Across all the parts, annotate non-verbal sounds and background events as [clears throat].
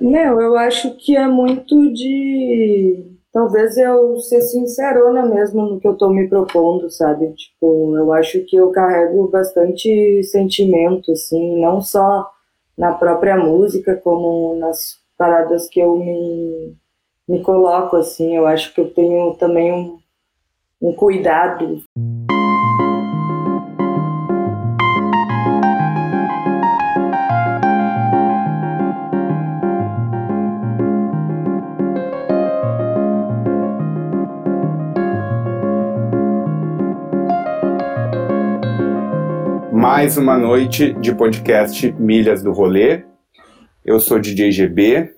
Não, eu acho que é muito de. Talvez eu ser sincerona mesmo no que eu tô me propondo, sabe? Tipo, eu acho que eu carrego bastante sentimento, assim, não só na própria música, como nas paradas que eu me, me coloco, assim. Eu acho que eu tenho também um, um cuidado. Mais uma noite de podcast Milhas do Rolê. Eu sou DJ GB.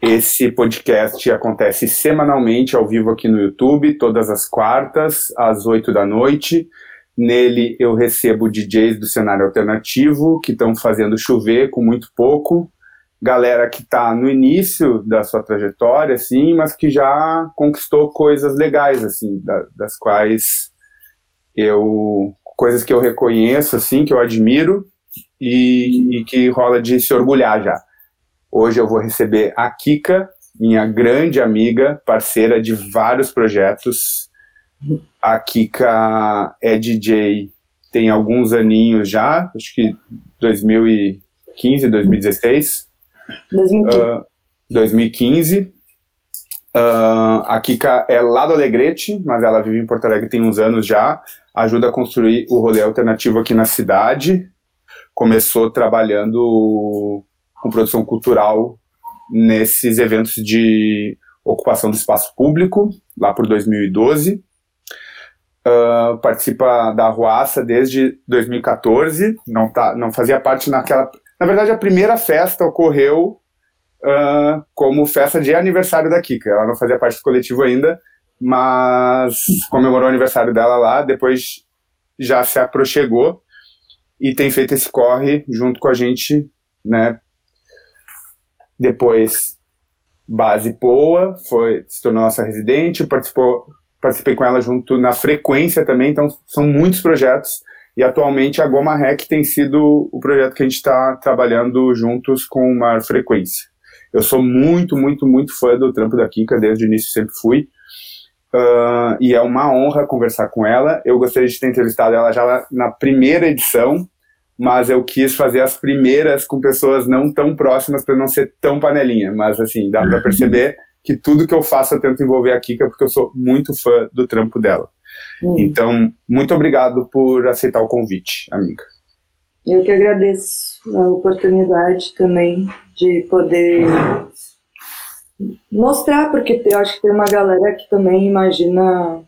Esse podcast acontece semanalmente ao vivo aqui no YouTube, todas as quartas, às oito da noite. Nele eu recebo DJs do cenário alternativo que estão fazendo chover com muito pouco. Galera que está no início da sua trajetória, assim, mas que já conquistou coisas legais, assim, da, das quais eu coisas que eu reconheço, assim, que eu admiro e, e, que rola de se orgulhar já. Hoje eu vou receber a Kika, minha grande amiga, parceira de vários projetos. A Kika é DJ tem alguns aninhos já, acho que 2015, 2016. 2015. Uh, 2015. Uh, a Kika é lá do Alegrete, mas ela vive em Porto Alegre tem uns anos já ajuda a construir o rolê alternativo aqui na cidade. Começou trabalhando com produção cultural nesses eventos de ocupação do espaço público, lá por 2012. Uh, ah, participa da Ruaça desde 2014, não, tá, não fazia parte naquela. Na verdade, a primeira festa ocorreu uh, como festa de aniversário da Kika. Ela não fazia parte do coletivo ainda, mas comemorou o aniversário dela lá, depois já se aproximou e tem feito esse corre junto com a gente, né? Depois Base Poa foi se tornou nossa residente, participou participei com ela junto na frequência também, então são muitos projetos e atualmente a Goma Rec tem sido o projeto que a gente está trabalhando juntos com maior frequência. Eu sou muito, muito, muito fã do trampo da Kika, desde o início sempre fui. Uh, e é uma honra conversar com ela. Eu gostaria de ter entrevistado ela já na primeira edição, mas eu quis fazer as primeiras com pessoas não tão próximas para não ser tão panelinha. Mas assim, dá para perceber que tudo que eu faço eu tento envolver a Kika porque eu sou muito fã do trampo dela. Hum. Então, muito obrigado por aceitar o convite, amiga. Eu que agradeço a oportunidade também de poder mostrar, porque eu acho que tem uma galera que também imagina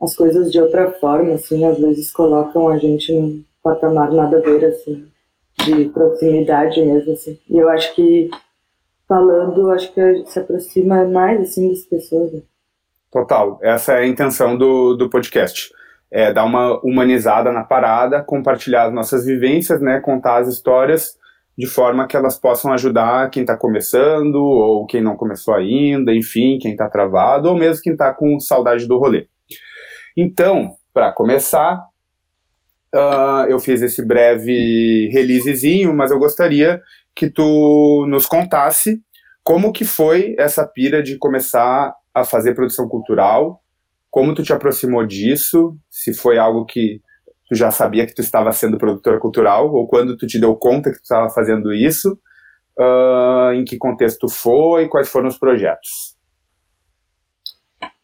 as coisas de outra forma, assim, às vezes colocam a gente num patamar nada a ver, assim, de proximidade mesmo, assim. E eu acho que falando, acho que a gente se aproxima mais, assim, das pessoas. Né? Total, essa é a intenção do, do podcast. É dar uma humanizada na parada, compartilhar as nossas vivências, né, contar as histórias de forma que elas possam ajudar quem está começando, ou quem não começou ainda, enfim, quem está travado, ou mesmo quem está com saudade do rolê. Então, para começar, uh, eu fiz esse breve releasezinho, mas eu gostaria que tu nos contasse como que foi essa pira de começar a fazer produção cultural, como tu te aproximou disso, se foi algo que tu já sabia que tu estava sendo produtora cultural, ou quando tu te deu conta que tu estava fazendo isso, uh, em que contexto foi, quais foram os projetos?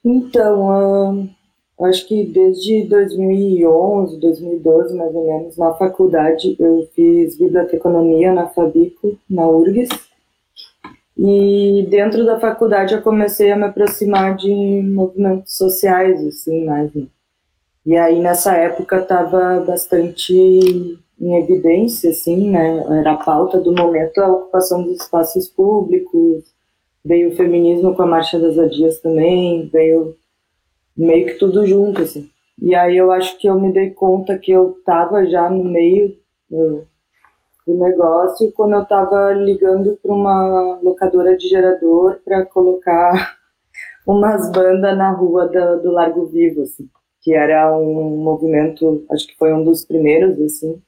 Então, uh, acho que desde 2011, 2012, mais ou menos, na faculdade, eu fiz biblioteconomia na Fabico, na URGS, e dentro da faculdade eu comecei a me aproximar de movimentos sociais, assim, mais, né? E aí nessa época estava bastante em evidência, assim, né? Era a pauta do momento a ocupação dos espaços públicos, veio o feminismo com a Marcha das Adias também, veio meio que tudo junto, assim. E aí eu acho que eu me dei conta que eu estava já no meio do, negócio quando eu estava ligando para uma locadora de gerador para colocar [laughs] umas bandas na rua do, do Largo Vivo, assim que era um movimento, acho que foi um dos primeiros, assim,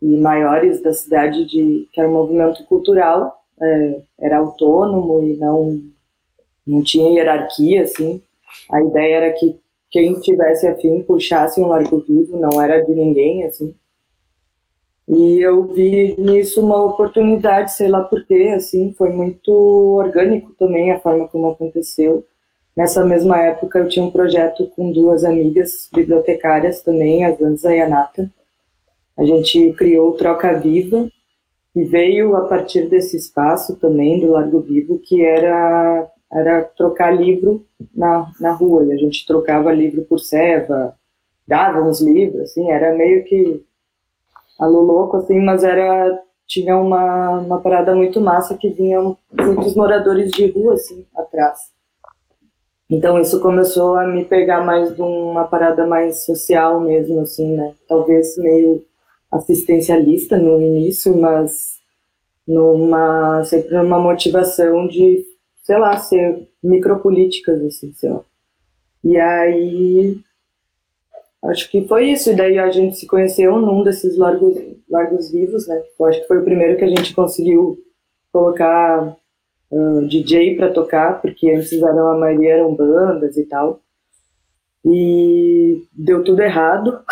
e maiores da cidade, de, que era um movimento cultural, é, era autônomo e não, não tinha hierarquia, assim. A ideia era que quem tivesse afim puxasse um largo vivo, não era de ninguém, assim. E eu vi nisso uma oportunidade, sei lá porquê, assim, foi muito orgânico também a forma como aconteceu. Nessa mesma época eu tinha um projeto com duas amigas bibliotecárias também, a Zanza e a Nata. A gente criou o Troca Viva e veio a partir desse espaço também do Largo Vivo, que era era trocar livro na, na rua, e a gente trocava livro por serva, dava uns livros, assim, era meio que alô louco, assim, mas era tinha uma, uma parada muito massa que vinham muitos moradores de rua, assim, atrás. Então isso começou a me pegar mais de uma parada mais social mesmo, assim, né? Talvez meio assistencialista no início, mas numa sempre numa motivação de, sei lá, ser micropolíticas, assim, sei lá. E aí Acho que foi isso. E daí a gente se conheceu num desses largos, largos vivos, né? Eu acho que foi o primeiro que a gente conseguiu colocar DJ para tocar, porque antes eram, a maioria eram bandas e tal e deu tudo errado. [laughs]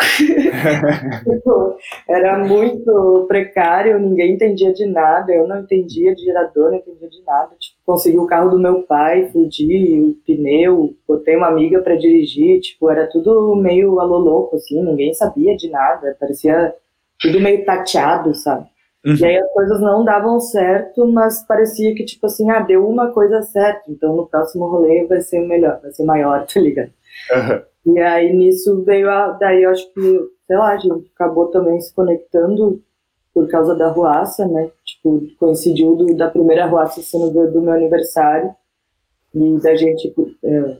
Era muito precário, ninguém entendia de nada, eu não entendia de gerador, não entendia de nada. Tipo, consegui o carro do meu pai, fudi o pneu, botei uma amiga para dirigir, tipo, era tudo meio alô louco, assim, ninguém sabia de nada, parecia tudo meio tateado, sabe? Uhum. E aí as coisas não davam certo, mas parecia que, tipo assim, ah, deu uma coisa certa, então no próximo rolê vai ser melhor, vai ser maior, [laughs] tá ligado? Uhum. E aí nisso veio a. Daí eu acho que, sei lá, a gente acabou também se conectando por causa da ruaça, né? Tipo, coincidiu do, da primeira ruaça sendo do, do meu aniversário. E da gente é,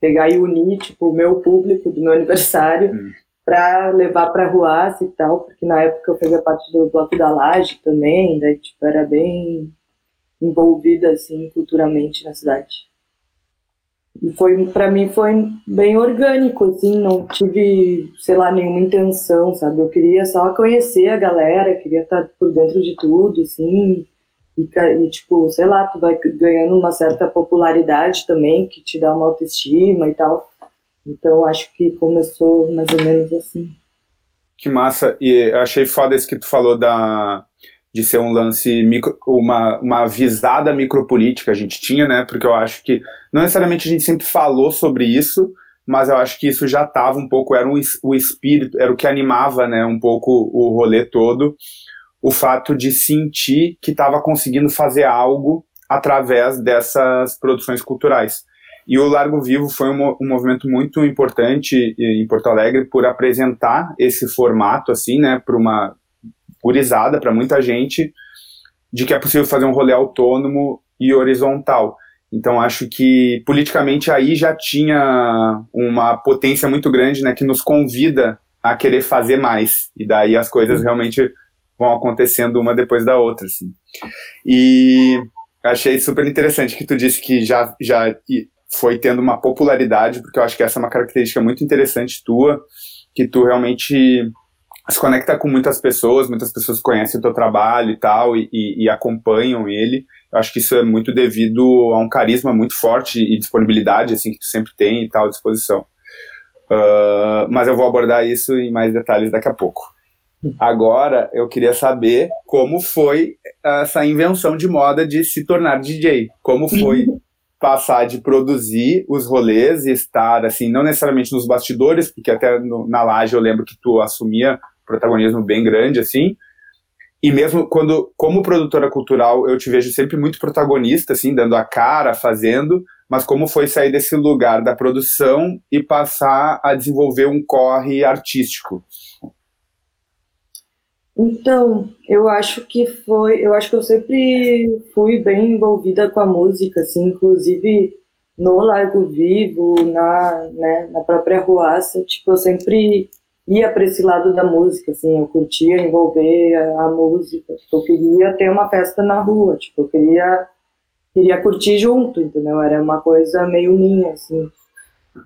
pegar e unir, tipo, o meu público do meu aniversário uhum. Para levar pra ruaça e tal, porque na época eu fazia parte do Bloco da Laje também, daí, tipo, era bem envolvida, assim, culturalmente na cidade. E foi, para mim foi bem orgânico, assim, não tive, sei lá, nenhuma intenção, sabe? Eu queria só conhecer a galera, queria estar por dentro de tudo, assim, e, e, tipo, sei lá, tu vai ganhando uma certa popularidade também, que te dá uma autoestima e tal. Então, acho que começou mais ou menos assim. Que massa. E achei foda isso que tu falou da, de ser um lance, micro, uma, uma visada micropolítica a gente tinha, né? Porque eu acho que, não necessariamente a gente sempre falou sobre isso, mas eu acho que isso já estava um pouco, era um, o espírito, era o que animava, né, um pouco o rolê todo, o fato de sentir que estava conseguindo fazer algo através dessas produções culturais. E o Largo Vivo foi um, um movimento muito importante em Porto Alegre por apresentar esse formato, assim, né, para uma gurizada para muita gente de que é possível fazer um rolê autônomo e horizontal. Então acho que politicamente aí já tinha uma potência muito grande, né, que nos convida a querer fazer mais. E daí as coisas realmente vão acontecendo uma depois da outra, assim. E achei super interessante que tu disse que já já foi tendo uma popularidade, porque eu acho que essa é uma característica muito interessante tua, que tu realmente se conecta com muitas pessoas, muitas pessoas conhecem o teu trabalho e tal, e, e, e, acompanham ele. Eu acho que isso é muito devido a um carisma muito forte e disponibilidade, assim, que tu sempre tem e tal, disposição. Uh, mas eu vou abordar isso em mais detalhes daqui a pouco. Agora, eu queria saber como foi essa invenção de moda de se tornar DJ. Como foi [laughs] passar de produzir os rolês e estar, assim, não necessariamente nos bastidores, porque até no, na laje eu lembro que tu assumia protagonismo bem grande, assim. E mesmo quando, como produtora cultural, eu te vejo sempre muito protagonista, assim, dando a cara, fazendo, mas como foi sair desse lugar da produção e passar a desenvolver um corre artístico? Então, eu acho que foi, eu acho que eu sempre fui bem envolvida com a música, assim, inclusive no Largo Vivo, na, né, na própria Ruaça, tipo, eu sempre ia para esse lado da música, assim, eu curtia envolver a, a, música, tipo, eu queria ter uma festa na rua, tipo, eu queria, queria curtir junto, entendeu? Era uma coisa meio minha, assim.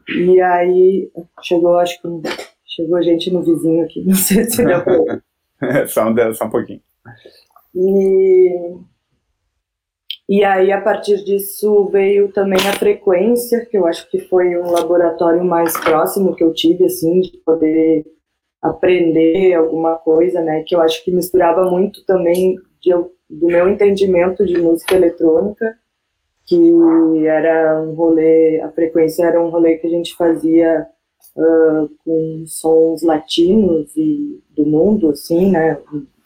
E aí, chegou, acho que, chegou gente no vizinho aqui, [laughs] não sei se deu pra... [laughs] só, um, só um pouquinho. E E aí, a partir disso, veio também a frequência, que eu acho que foi um laboratório mais próximo que eu tive, assim, de poder aprender alguma coisa, né? Que eu acho que misturava muito também de, do meu entendimento de música eletrônica, que era um rolê, a frequência era um rolê que a gente fazia uh, com sons latinos e do mundo, assim, né?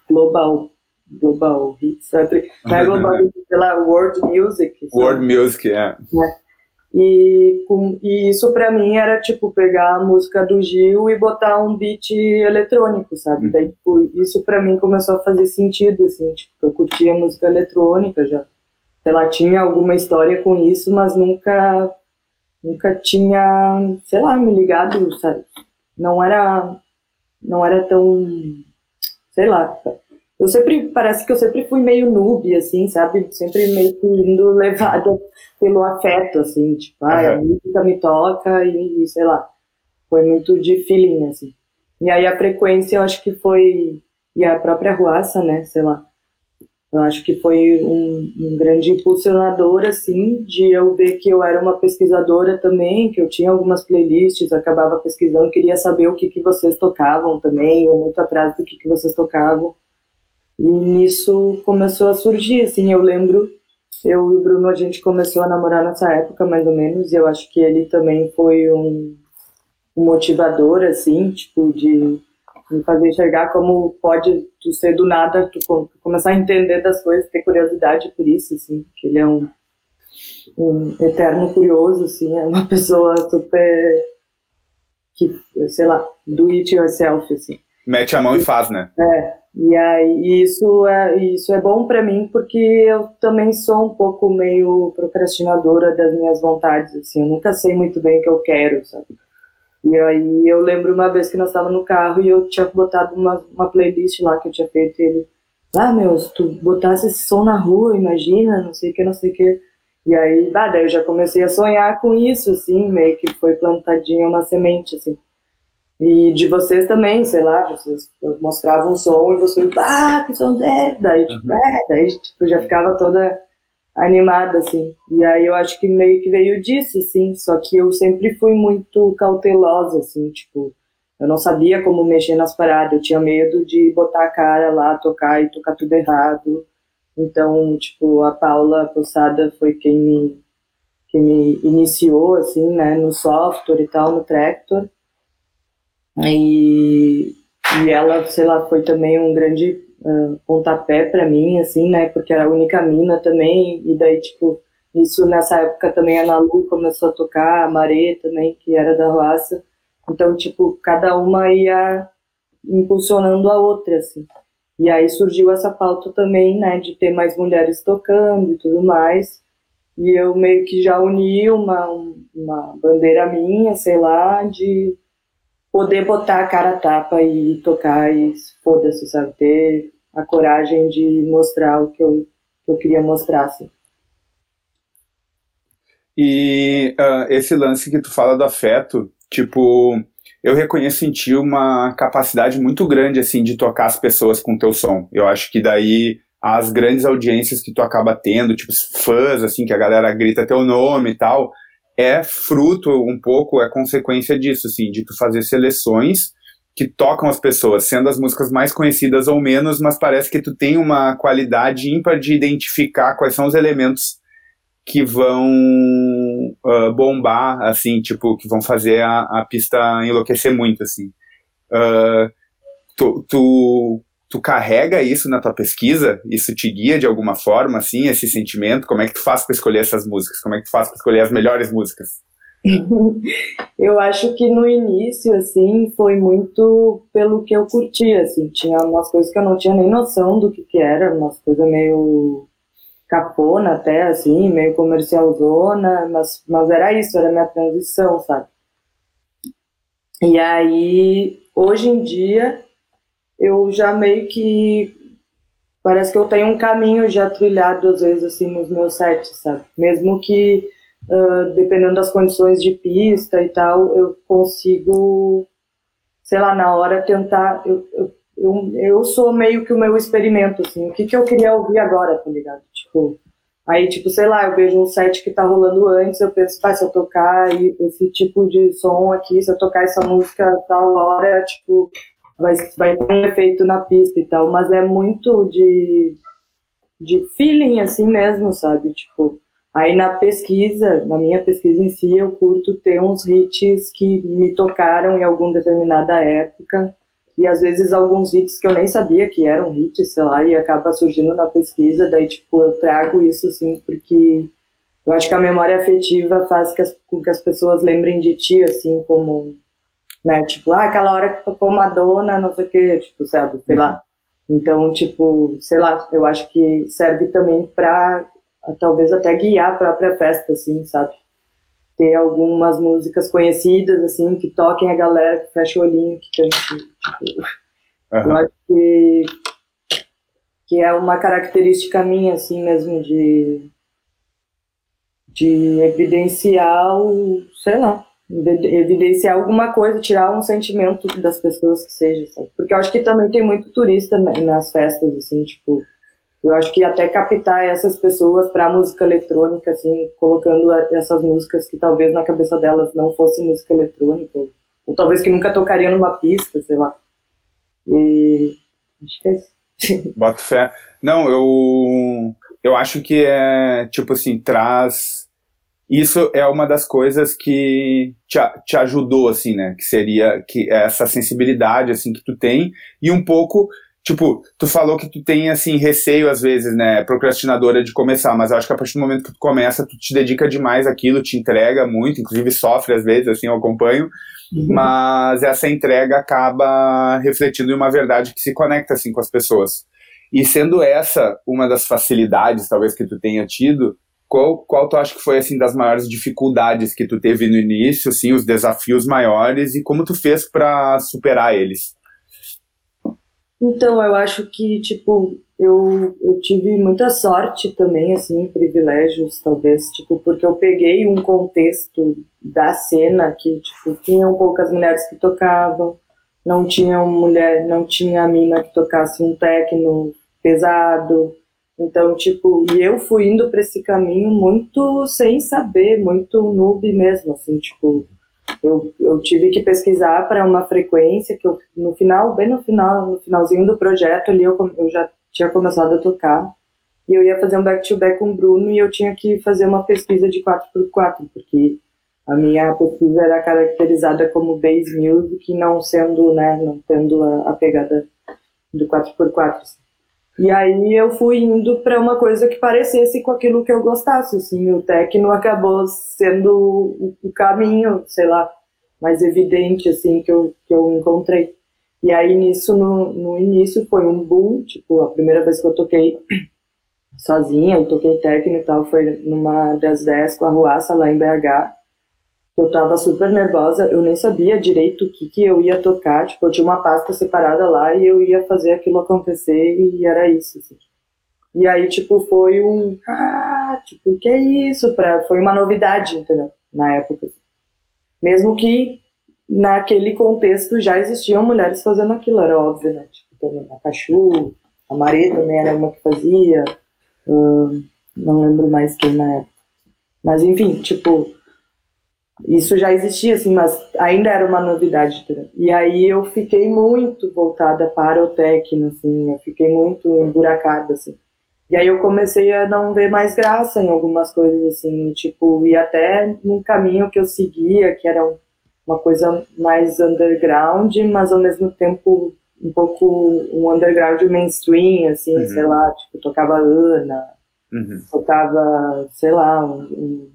Global Global Hits, sabe? Não é Global Hits, pela World Music. Sabe? World Music, é. é. E, com, e isso para mim era tipo pegar a música do Gil e botar um beat eletrônico, sabe? Uhum. Daí tipo, isso para mim começou a fazer sentido, assim, tipo, eu curtia música eletrônica já. Sei lá, tinha alguma história com isso, mas nunca nunca tinha, sei lá, me ligado, sabe? Não era não era tão sei lá, eu sempre, parece que eu sempre fui meio noob, assim, sabe? Sempre meio que indo [laughs] levada pelo afeto, assim, tipo, ah, uhum. a música me toca e, sei lá. Foi muito de feeling, assim. E aí a frequência, eu acho que foi, e a própria Ruaça, né, sei lá. Eu acho que foi um, um grande impulsionador, assim, de eu ver que eu era uma pesquisadora também, que eu tinha algumas playlists, acabava pesquisando, queria saber o que, que vocês tocavam também, ou muito atrás do que, que vocês tocavam. E nisso começou a surgir, assim, eu lembro, eu e o Bruno, a gente começou a namorar nessa época, mais ou menos, e eu acho que ele também foi um, um motivador, assim, tipo, de me fazer enxergar como pode tu ser do nada, tu começar a entender das coisas, ter curiosidade por isso, assim, que ele é um, um eterno curioso, assim, é uma [laughs] pessoa super, que, sei lá, do it yourself, assim. Mete a mão e faz, né? É, e aí isso é, isso é bom para mim porque eu também sou um pouco meio procrastinadora das minhas vontades, assim, eu nunca sei muito bem o que eu quero, sabe? E aí eu lembro uma vez que nós estávamos no carro e eu tinha botado uma, uma playlist lá que eu tinha feito e ele, ah, meu, se tu botasse esse som na rua, imagina, não sei o que, não sei o que. E aí, ah, daí eu já comecei a sonhar com isso, assim, meio que foi plantadinha uma semente, assim. E de vocês também, sei lá, vocês mostravam um som e você, ah, que som é? Daí, tipo, uhum. é, daí tipo, já ficava toda animada, assim. E aí eu acho que meio que veio disso, assim, só que eu sempre fui muito cautelosa, assim, tipo, eu não sabia como mexer nas paradas, eu tinha medo de botar a cara lá, tocar e tocar tudo errado. Então, tipo, a Paula Poçada foi quem me, quem me iniciou, assim, né, no software e tal, no Tractor. E, e ela, sei lá, foi também um grande pontapé para mim, assim, né? Porque era a única mina também. E daí, tipo, isso nessa época também a Nalu começou a tocar, a Marê também, que era da raça. Então, tipo, cada uma ia impulsionando a outra, assim. E aí surgiu essa pauta também, né, de ter mais mulheres tocando e tudo mais. E eu meio que já uni uma, uma bandeira minha, sei lá, de poder botar a cara a tapa e tocar e foda-se, sabe? Ter a coragem de mostrar o que eu, que eu queria mostrar, assim. E uh, esse lance que tu fala do afeto, tipo, eu reconheço em ti uma capacidade muito grande, assim, de tocar as pessoas com teu som. Eu acho que daí as grandes audiências que tu acaba tendo, tipo, fãs, assim, que a galera grita teu nome e tal, é fruto um pouco, é consequência disso, assim, de tu fazer seleções que tocam as pessoas, sendo as músicas mais conhecidas ou menos, mas parece que tu tem uma qualidade ímpar de identificar quais são os elementos que vão uh, bombar, assim, tipo, que vão fazer a, a pista enlouquecer muito, assim. Uh, tu, tu tu carrega isso na tua pesquisa? Isso te guia de alguma forma, assim, esse sentimento? Como é que tu faz para escolher essas músicas? Como é que tu faz para escolher as melhores músicas? [laughs] eu acho que no início, assim, foi muito pelo que eu curtia, assim, tinha umas coisas que eu não tinha nem noção do que que era, umas coisas meio capona até, assim, meio comercialzona, mas, mas era isso, era minha transição, sabe? E aí, hoje em dia, eu já meio que parece que eu tenho um caminho já trilhado às vezes assim nos meus sets, sabe? Mesmo que uh, dependendo das condições de pista e tal, eu consigo, sei lá, na hora tentar. Eu, eu, eu, sou meio que o meu experimento, assim. O que, que eu queria ouvir agora, tá ligado? Tipo, Aí, tipo, sei lá, eu vejo um set que tá rolando antes, eu penso, ah, se eu tocar esse tipo de som aqui, se eu tocar essa música tal hora, tipo, vai, vai ter um efeito na pista e tal. Mas é muito de, de feeling, assim mesmo, sabe? Tipo, aí na pesquisa, na minha pesquisa em si, eu curto ter uns hits que me tocaram em alguma determinada época e às vezes alguns hits que eu nem sabia que eram hits, sei lá, e acaba surgindo na pesquisa, daí tipo eu trago isso assim porque eu acho que a memória afetiva faz que as, com que as pessoas lembrem de ti assim como né, tipo, ah, aquela hora que tocou Madonna, não sei o que, tipo, sabe, sei lá. Então, tipo, sei lá, eu acho que serve também para talvez até guiar a própria festa, assim, sabe? ter algumas músicas conhecidas, assim, que toquem a galera, que fecha o olhinho, que cante. Tipo, uhum. Eu acho que, que é uma característica minha, assim, mesmo, de, de evidenciar o, sei lá, evidenciar alguma coisa, tirar um sentimento das pessoas que seja, sabe? Porque eu acho que também tem muito turista nas festas, assim, tipo, eu acho que até captar essas pessoas para música eletrônica, assim, colocando essas músicas que talvez na cabeça delas não fosse música eletrônica, ou talvez que nunca tocariam numa pista, sei lá. E acho que é isso. [laughs] Bota fé. Não, eu, eu acho que é, tipo assim, traz. Isso é uma das coisas que te, te ajudou, assim, né? Que seria que é essa sensibilidade, assim, que tu tem, e um pouco Tipo, tu falou que tu tem, assim, receio às vezes, né, procrastinadora de começar, mas eu acho que a partir do momento que tu começa, tu te dedica demais àquilo, te entrega muito, inclusive sofre às vezes, assim, eu acompanho, uhum. mas essa entrega acaba refletindo em uma verdade que se conecta, assim, com as pessoas. E sendo essa uma das facilidades, talvez, que tu tenha tido, qual, qual tu acha que foi, assim, das maiores dificuldades que tu teve no início, assim, os desafios maiores e como tu fez para superar eles? Então, eu acho que, tipo, eu, eu tive muita sorte também, assim, privilégios, talvez, tipo, porque eu peguei um contexto da cena que, tipo, tinham poucas mulheres que tocavam, não tinha mulher, não tinha mina que tocasse um techno pesado, então, tipo, e eu fui indo para esse caminho muito sem saber, muito noob mesmo, assim, tipo, eu, eu tive que pesquisar para uma frequência que eu, no final, bem no final, no finalzinho do projeto ali, eu, eu já tinha começado a tocar. E eu ia fazer um back-to-back -back com o Bruno e eu tinha que fazer uma pesquisa de 4x4, porque a minha pesquisa era caracterizada como bass music, não sendo, né, não tendo a, a pegada do 4x4. Assim. E aí eu fui indo para uma coisa que parecesse com aquilo que eu gostasse, assim, o techno acabou sendo o caminho, sei lá, mais evidente, assim, que eu, que eu encontrei. E aí nisso, no, no início, foi um boom, tipo, a primeira vez que eu toquei [clears throat] sozinha, eu toquei techno e tal, foi numa das 10 com a Ruaça lá em BH, eu tava super nervosa, eu nem sabia direito o que, que eu ia tocar, tipo, eu tinha uma pasta separada lá e eu ia fazer aquilo acontecer e era isso, assim. E aí, tipo, foi um, ah, tipo, que é isso? Pra, foi uma novidade, entendeu? Na época. Mesmo que naquele contexto já existiam mulheres fazendo aquilo, era óbvio, né? Tipo, também a Cachu, a Maria também era uma que fazia, hum, não lembro mais quem na época. Mas enfim, tipo, isso já existia, assim, mas ainda era uma novidade. E aí eu fiquei muito voltada para o techno, assim, eu fiquei muito emburacada, assim. E aí eu comecei a não ver mais graça em algumas coisas, assim, tipo, e até num caminho que eu seguia, que era uma coisa mais underground, mas ao mesmo tempo um pouco um underground mainstream, assim, uhum. sei lá, tipo, tocava Ana, uhum. tocava, sei lá, um, um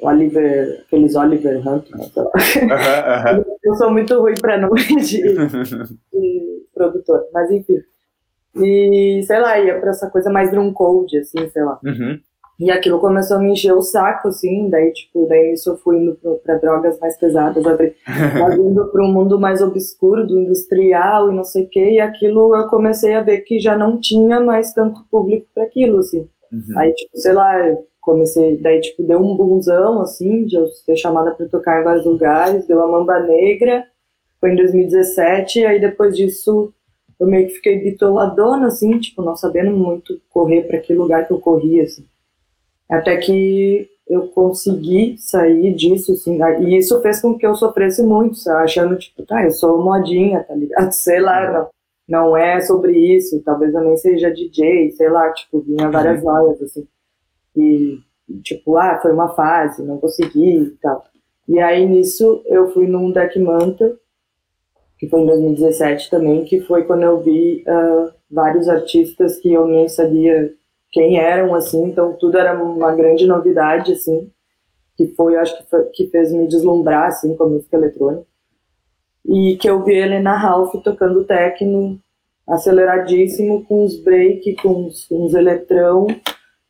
Oliver, aqueles Oliver Hunt. Uh -huh, uh -huh. Eu sou muito ruim para nome de, de, produtor, mas enfim. E sei lá, ia pra essa coisa mais drum code, assim, sei lá. Uhum. E aquilo começou a me encher o saco, assim, daí, tipo, daí isso eu fui indo pra drogas mais pesadas, indo para um mundo mais obscuro, do industrial e não sei o quê, e aquilo eu comecei a ver que já não tinha mais tanto público para aquilo, assim. Uhum. Aí, tipo, sei lá, comecei, daí, tipo, deu um bunzão, assim, de eu ser chamada para tocar em vários lugares, deu a Mamba Negra, foi em 2017, aí depois disso eu meio que fiquei bitoladona, assim, tipo, não sabendo muito correr para que lugar que eu corria, assim. Até que eu consegui sair disso, assim, e isso fez com que eu sofresse muito, sabe? achando, tipo, tá, eu sou modinha, tá ligado? [laughs] Sei lá, não, não é sobre isso, talvez eu nem seja DJ, sei lá, tipo, vinha várias uhum. assim. E, tipo, ah, foi uma fase, não consegui e tal. E aí, nisso, eu fui num deck manta, que foi em 2017 também, que foi quando eu vi uh, vários artistas que eu nem sabia quem eram, assim, então tudo era uma grande novidade, assim, que foi, acho que, foi, que fez me deslumbrar, assim, com a música eletrônica. E que eu vi ele na Ralph tocando techno, aceleradíssimo, com os break, com com os eletrão,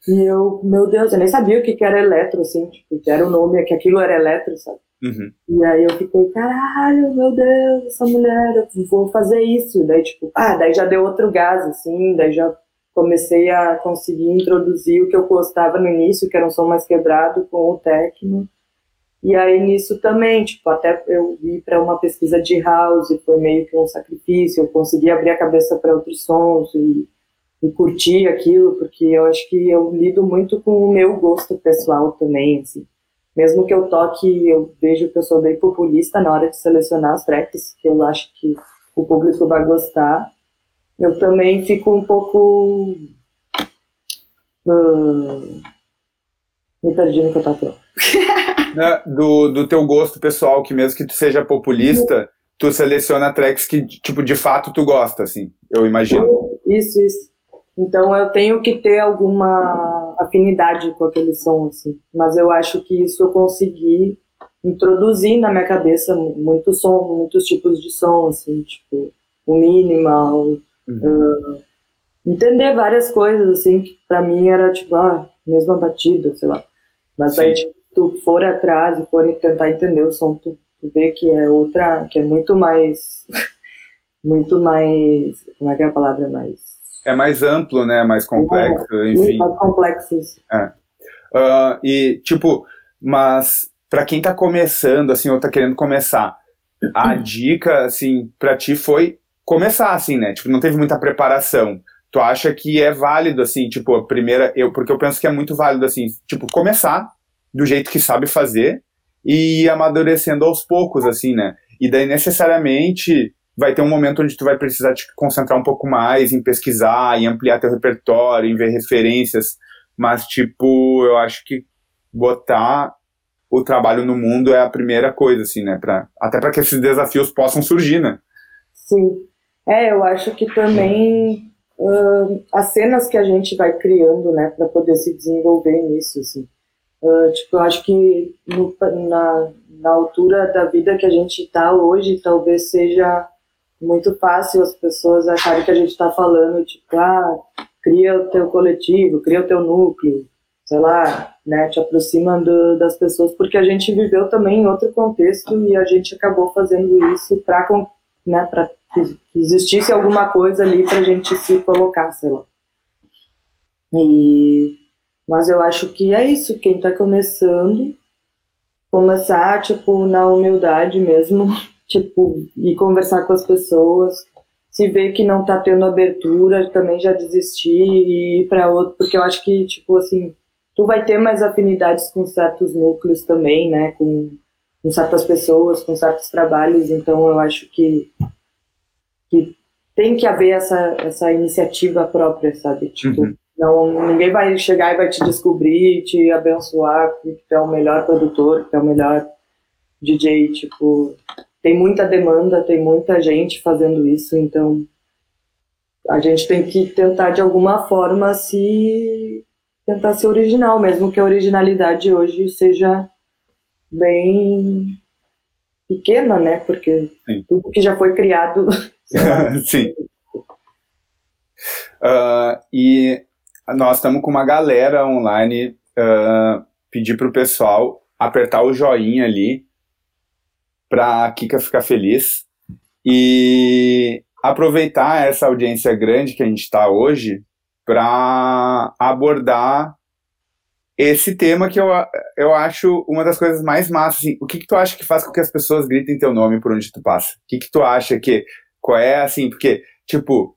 e eu, meu Deus, eu nem sabia o que, que era eletro, assim, tipo, que era o nome, que aquilo era eletro, sabe? Uhum. E aí eu fiquei, caralho, meu Deus, essa mulher, eu vou fazer isso. Daí, tipo, ah, daí já deu outro gás, assim, daí já comecei a conseguir introduzir o que eu gostava no início, que era um som mais quebrado com o techno. E aí nisso também, tipo, até eu vi para uma pesquisa de house, foi meio que um sacrifício, eu consegui abrir a cabeça para outros sons e, e curtir aquilo, porque eu acho que eu lido muito com o meu gosto pessoal também, assim. Mesmo que eu toque, eu vejo que eu sou bem populista na hora de selecionar as tracks, que eu acho que o público vai gostar eu também fico um pouco. Uh, me perdi no que eu tava falando. Né, [laughs] do, do teu gosto pessoal, que mesmo que tu seja populista, tu seleciona tracks que, tipo, de fato tu gosta, assim, eu imagino. Isso, isso. Então eu tenho que ter alguma afinidade com aquele som, assim. Mas eu acho que isso eu consegui introduzir na minha cabeça muito som, muitos tipos de som, assim, tipo, o minimal, Uhum. Uh, entender várias coisas, assim, que pra mim era tipo, ah, mesma batida, sei lá. Mas Sim. aí, tipo, tu for atrás e for tentar entender o som, tu, tu vê que é outra, que é muito mais. [laughs] muito mais. Como é que é a palavra? Mais. É mais amplo, né? Mais complexo, é, enfim. Mais complexo. É. Uh, e, tipo, mas para quem tá começando, assim, ou tá querendo começar, a [clears throat] dica, assim, para ti foi começar, assim, né? Tipo, não teve muita preparação. Tu acha que é válido, assim, tipo, a primeira. Eu, porque eu penso que é muito válido, assim, tipo, começar do jeito que sabe fazer e ir amadurecendo aos poucos, assim, né? E daí, necessariamente, vai ter um momento onde tu vai precisar te concentrar um pouco mais em pesquisar, em ampliar teu repertório, em ver referências. Mas, tipo, eu acho que botar o trabalho no mundo é a primeira coisa, assim, né? Pra, até para que esses desafios possam surgir, né? Sim. É, eu acho que também uh, as cenas que a gente vai criando, né, para poder se desenvolver nisso, assim. Uh, tipo, eu acho que no, na, na altura da vida que a gente está hoje, talvez seja muito fácil as pessoas acharem que a gente está falando, tipo, ah, cria o teu coletivo, cria o teu núcleo, sei lá, né, te aproxima do, das pessoas, porque a gente viveu também em outro contexto e a gente acabou fazendo isso para né, para que existisse alguma coisa ali para a gente se colocar, sei lá. E, mas eu acho que é isso, quem está começando, começar, tipo, na humildade mesmo, [laughs] tipo, e conversar com as pessoas, se ver que não está tendo abertura, também já desistir e ir para outro, porque eu acho que, tipo, assim, tu vai ter mais afinidades com certos núcleos também, né, com com certas pessoas, com certos trabalhos, então eu acho que, que tem que haver essa, essa iniciativa própria, sabe? Tipo, uhum. não, ninguém vai chegar e vai te descobrir, te abençoar que tu é o melhor produtor, que tu é o melhor DJ, tipo, tem muita demanda, tem muita gente fazendo isso, então a gente tem que tentar de alguma forma se tentar ser original, mesmo que a originalidade hoje seja bem pequena, né? Porque Sim. tudo que já foi criado. [laughs] [laughs] Sim. Uh, e nós estamos com uma galera online. Uh, pedir para o pessoal apertar o joinha ali para a Kika ficar feliz e aproveitar essa audiência grande que a gente está hoje para abordar esse tema que eu, eu acho uma das coisas mais massas. Assim, o que, que tu acha que faz com que as pessoas gritem teu nome por onde tu passa? O que, que tu acha que. Qual é, assim, porque Tipo,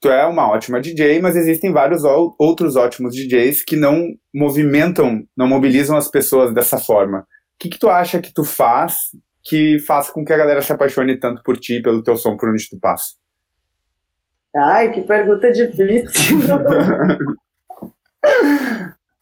tu é uma ótima DJ, mas existem vários outros ótimos DJs que não movimentam, não mobilizam as pessoas dessa forma. O que, que tu acha que tu faz que faz com que a galera se apaixone tanto por ti, pelo teu som, por onde tu passa? Ai, que pergunta difícil. [laughs]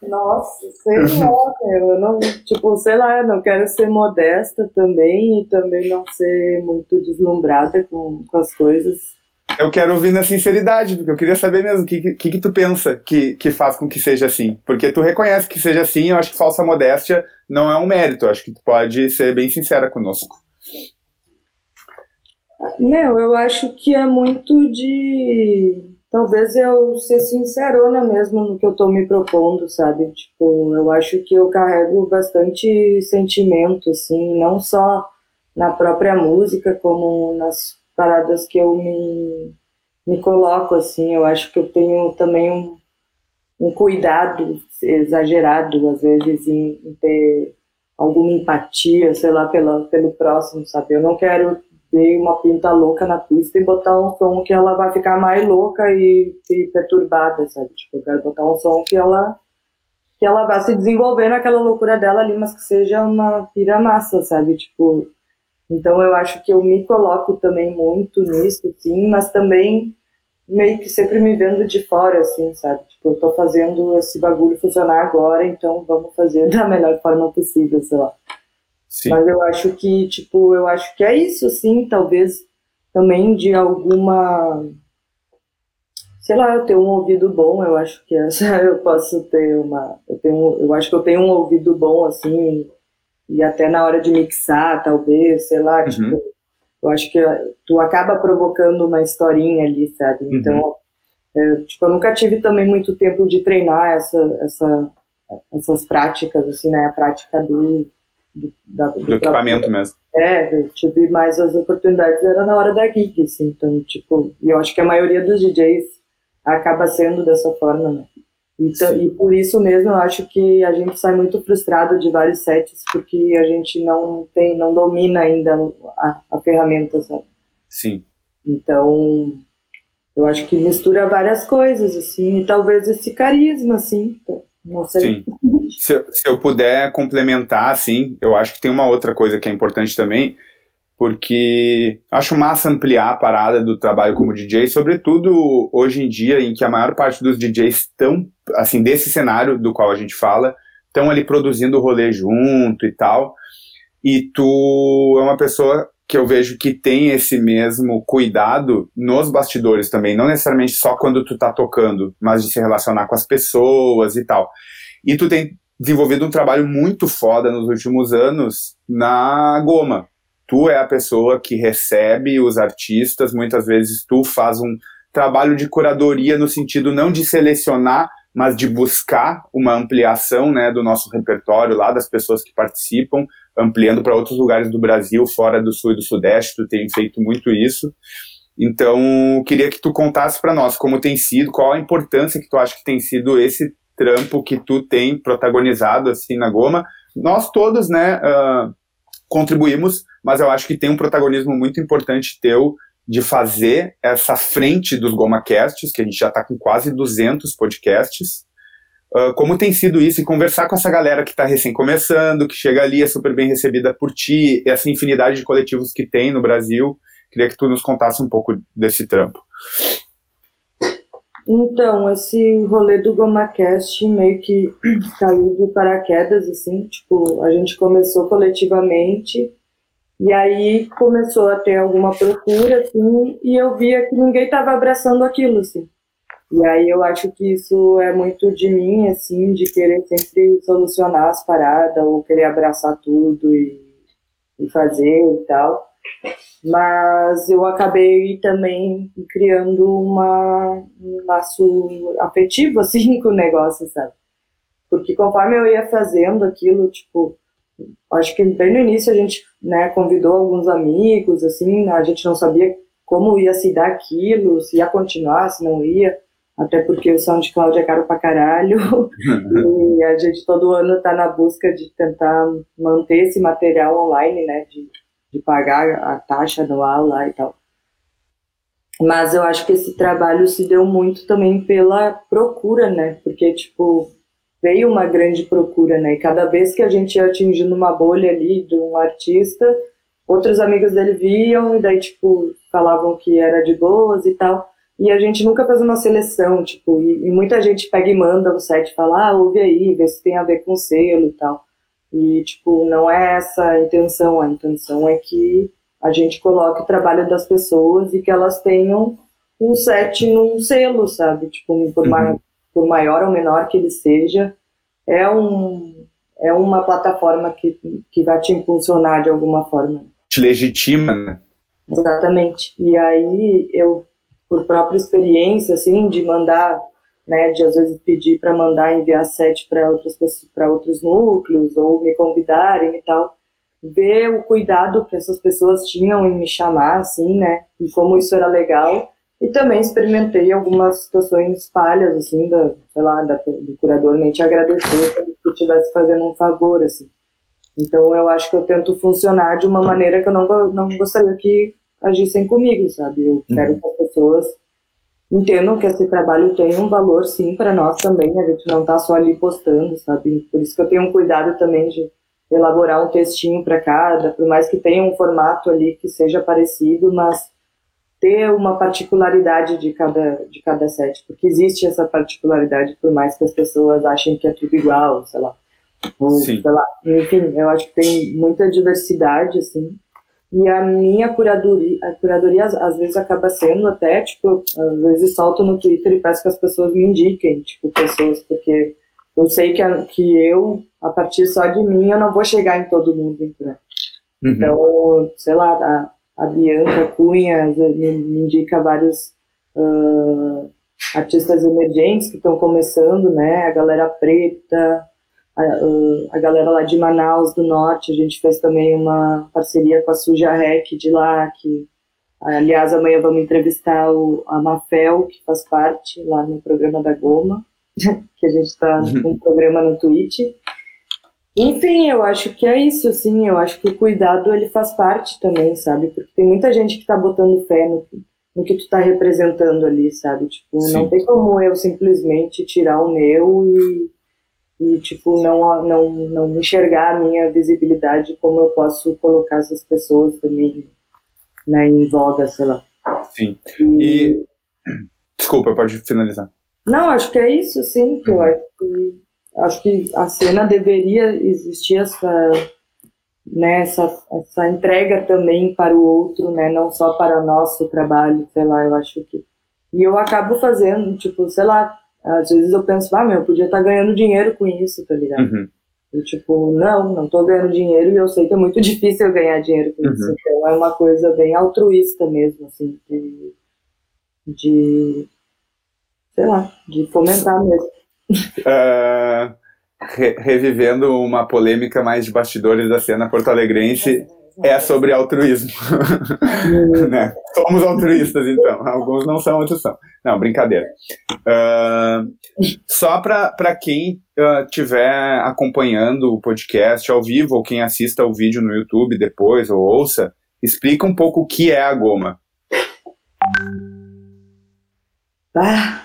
Nossa, sei lá, eu não, tipo, sei lá, eu não quero ser modesta também e também não ser muito deslumbrada com, com as coisas. Eu quero ouvir na sinceridade, porque eu queria saber mesmo o que, que, que tu pensa que, que faz com que seja assim. Porque tu reconhece que seja assim, eu acho que falsa modéstia não é um mérito, acho que tu pode ser bem sincera conosco. Não, eu acho que é muito de talvez eu ser sincerona mesmo no que eu tô me propondo, sabe? Tipo, eu acho que eu carrego bastante sentimento, assim, não só na própria música, como nas paradas que eu me, me coloco, assim. Eu acho que eu tenho também um, um cuidado exagerado, às vezes, em, em ter alguma empatia, sei lá, pela, pelo próximo, sabe? Eu não quero ter uma pinta louca na pista e botar um som que ela vai ficar mais louca e, e perturbada, sabe? Tipo, eu quero botar um som que ela que ela vá se desenvolver naquela loucura dela ali, mas que seja uma pira massa, sabe? Tipo, então eu acho que eu me coloco também muito nisso, sim, mas também meio que sempre me vendo de fora, assim, sabe? Tipo, eu tô fazendo esse bagulho funcionar agora, então vamos fazer [laughs] da melhor forma possível, sei lá. Sim. Mas eu acho que, tipo, eu acho que é isso, sim, talvez também de alguma. Sei lá, eu tenho um ouvido bom, eu acho que essa [laughs] eu posso ter uma. Eu, tenho, eu acho que eu tenho um ouvido bom, assim, e até na hora de mixar, talvez, sei lá, uhum. tipo, eu acho que tu acaba provocando uma historinha ali, sabe? Uhum. Então, é, tipo, eu nunca tive também muito tempo de treinar essa, essa, essas práticas, assim, né? A prática do do, da, do, do equipamento mesmo. É, eu tive mais as oportunidades era na hora da gig, assim, então, tipo, e eu acho que a maioria dos DJs acaba sendo dessa forma, né? Então, e por isso mesmo eu acho que a gente sai muito frustrado de vários sets porque a gente não tem, não domina ainda a, a ferramenta, sabe? Sim. Então, eu acho que mistura várias coisas, assim, e talvez esse carisma, assim, não sei. Sim. Se, se, eu puder complementar, assim, eu acho que tem uma outra coisa que é importante também, porque acho massa ampliar a parada do trabalho como DJ, sobretudo hoje em dia, em que a maior parte dos DJs estão, assim, desse cenário do qual a gente fala, estão ali produzindo o rolê junto e tal, e tu é uma pessoa que eu vejo que tem esse mesmo cuidado nos bastidores também, não necessariamente só quando tu tá tocando, mas de se relacionar com as pessoas e tal. E tu tem desenvolvido um trabalho muito foda nos últimos anos na Goma. Tu é a pessoa que recebe os artistas, muitas vezes tu faz um trabalho de curadoria no sentido não de selecionar, mas de buscar uma ampliação né, do nosso repertório lá, das pessoas que participam, ampliando para outros lugares do Brasil, fora do Sul e do Sudeste, tu tem feito muito isso. Então, queria que tu contasse para nós como tem sido, qual a importância que tu acha que tem sido esse trampo que tu tem protagonizado assim na Goma. Nós todos, né, uh, contribuímos, mas eu acho que tem um protagonismo muito importante teu de fazer essa frente dos GomaCasts, que a gente já está com quase 200 podcasts, Uh, como tem sido isso e conversar com essa galera que está recém começando, que chega ali, é super bem recebida por ti, essa infinidade de coletivos que tem no Brasil. Queria que tu nos contasse um pouco desse trampo. Então, esse rolê do GomaCast meio que [clears throat] caiu de paraquedas, assim, tipo, a gente começou coletivamente e aí começou a ter alguma procura, assim, e eu via que ninguém estava abraçando aquilo, assim. E aí eu acho que isso é muito de mim, assim, de querer sempre solucionar as paradas, ou querer abraçar tudo e, e fazer e tal. Mas eu acabei também criando uma, um laço afetivo, [laughs] assim, com o negócio, sabe? Porque conforme eu ia fazendo aquilo, tipo, acho que bem no início a gente, né, convidou alguns amigos, assim, a gente não sabia como ia se dar aquilo, se ia continuar, se não ia até porque o SoundCloud é caro pra caralho, [laughs] e a gente todo ano tá na busca de tentar manter esse material online, né, de, de pagar a taxa anual lá e tal. Mas eu acho que esse trabalho se deu muito também pela procura, né? Porque, tipo, veio uma grande procura, né? E cada vez que a gente ia atingindo uma bolha ali de um artista, outros amigos dele viam e daí, tipo, falavam que era de boas e tal. E a gente nunca faz uma seleção, tipo, e, e muita gente pega e manda o set e fala, ah, ouve aí, vê se tem a ver com selo e tal. E, tipo, não é essa a intenção, a intenção é que a gente coloque o trabalho das pessoas e que elas tenham um set num selo, sabe? Tipo, por, uhum. maior, por maior ou menor que ele seja, é, um, é uma plataforma que, que vai te impulsionar de alguma forma. Te legitima, né? Exatamente. E aí, eu, por própria experiência, assim, de mandar, né, de às vezes pedir para mandar enviar set para outras para outros núcleos ou me convidarem e tal, ver o cuidado que essas pessoas tinham em me chamar, assim, né? E como isso era legal. E também experimentei algumas situações falhas, assim, da, sei lá, da, do curador nem te agradecer que eu estivesse fazendo um favor, assim. Então eu acho que eu tento funcionar de uma maneira que eu não, não gostaria que agissem comigo, sabe? Eu uhum. quero que as pessoas entendam que esse trabalho tem um valor, sim, para nós também. A gente não está só ali postando, sabe? Por isso que eu tenho um cuidado também de elaborar um textinho para cada, por mais que tenha um formato ali que seja parecido, mas ter uma particularidade de cada, de cada set, porque existe essa particularidade, por mais que as pessoas achem que é tudo igual, sei lá. Ou, sei lá. Enfim, eu acho que tem muita diversidade, assim, e a minha curadoria, a curadoria às, vezes acaba sendo até, tipo, às vezes solto no Twitter e peço que as pessoas me indiquem, tipo, pessoas, porque eu sei que, a, que eu, a partir só de mim, eu não vou chegar em todo mundo, então. Uhum. Então, sei lá, a, a Bianca Cunha me, me indica vários uh, artistas emergentes que estão começando, né? A galera preta, a, a, galera lá de Manaus do Norte, a gente fez também uma parceria com a Suja Rec de lá, que aliás amanhã vamos entrevistar o, a Mafel, que faz parte lá no programa da Goma. [laughs] que a gente está uhum. com um programa no Twitch. Enfim, eu acho que é isso, assim, eu acho que o cuidado ele faz parte também, sabe? Porque tem muita gente que está botando fé no, no que tu está representando ali, sabe? Tipo, Sim. não tem como eu simplesmente tirar o meu e, e tipo, não, não, não enxergar a minha visibilidade como eu posso colocar essas pessoas também né, em voga, sei lá. Sim. E... e... [clears throat] Desculpa, pode finalizar. Não, acho que é isso, sim, que eu acho que, acho que a cena deveria existir essa, né, essa, essa entrega também para o outro, né, não só para o nosso trabalho, sei lá, eu acho que... E eu acabo fazendo, tipo, sei lá, às vezes eu penso, ah, meu, eu podia estar ganhando dinheiro com isso, tá ligado? Uhum. Tipo, não, não tô ganhando dinheiro e eu sei que é muito [laughs] difícil eu ganhar dinheiro com uhum. isso. Então é uma coisa bem altruísta mesmo, assim, de, de sei lá, de fomentar mesmo. Uh, [laughs] re revivendo uma polêmica mais de bastidores da cena porto-alegrense, é sobre altruísmo. [laughs] né? Somos altruístas, então. Alguns não são, outros são. Não, brincadeira. Uh, só para quem estiver uh, acompanhando o podcast ao vivo, ou quem assista o vídeo no YouTube depois, ou ouça, explica um pouco o que é a goma. Ah,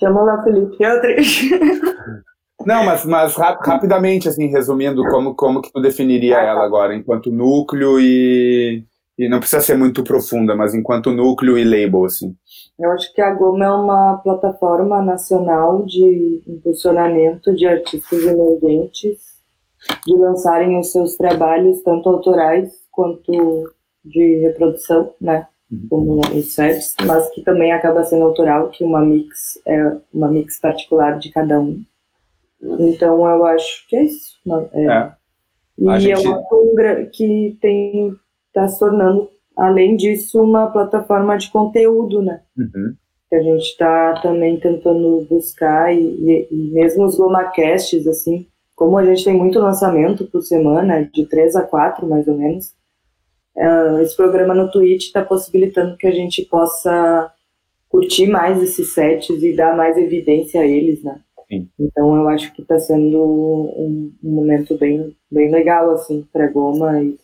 Chama lá, Felipe. É outra. [laughs] Não, mas, mas rapidamente, assim, resumindo, como, como que tu definiria ah, tá. ela agora, enquanto núcleo e, e não precisa ser muito profunda, mas enquanto núcleo e label, assim. Eu acho que a Goma é uma plataforma nacional de impulsionamento de artistas emergentes, de lançarem os seus trabalhos, tanto autorais quanto de reprodução, né? como os sets, mas que também acaba sendo autoral, que uma mix é uma mix particular de cada um. Então eu acho que é isso. É. É. E gente... é uma que tem está se tornando, além disso, uma plataforma de conteúdo, né? Uhum. Que a gente está também tentando buscar e, e, e mesmo os gomacasts, assim, como a gente tem muito lançamento por semana, de três a quatro mais ou menos, uh, esse programa no Twitch está possibilitando que a gente possa curtir mais esses sets e dar mais evidência a eles, né? Sim. Então eu acho que está sendo um, um, momento bem, bem legal assim para Goma e,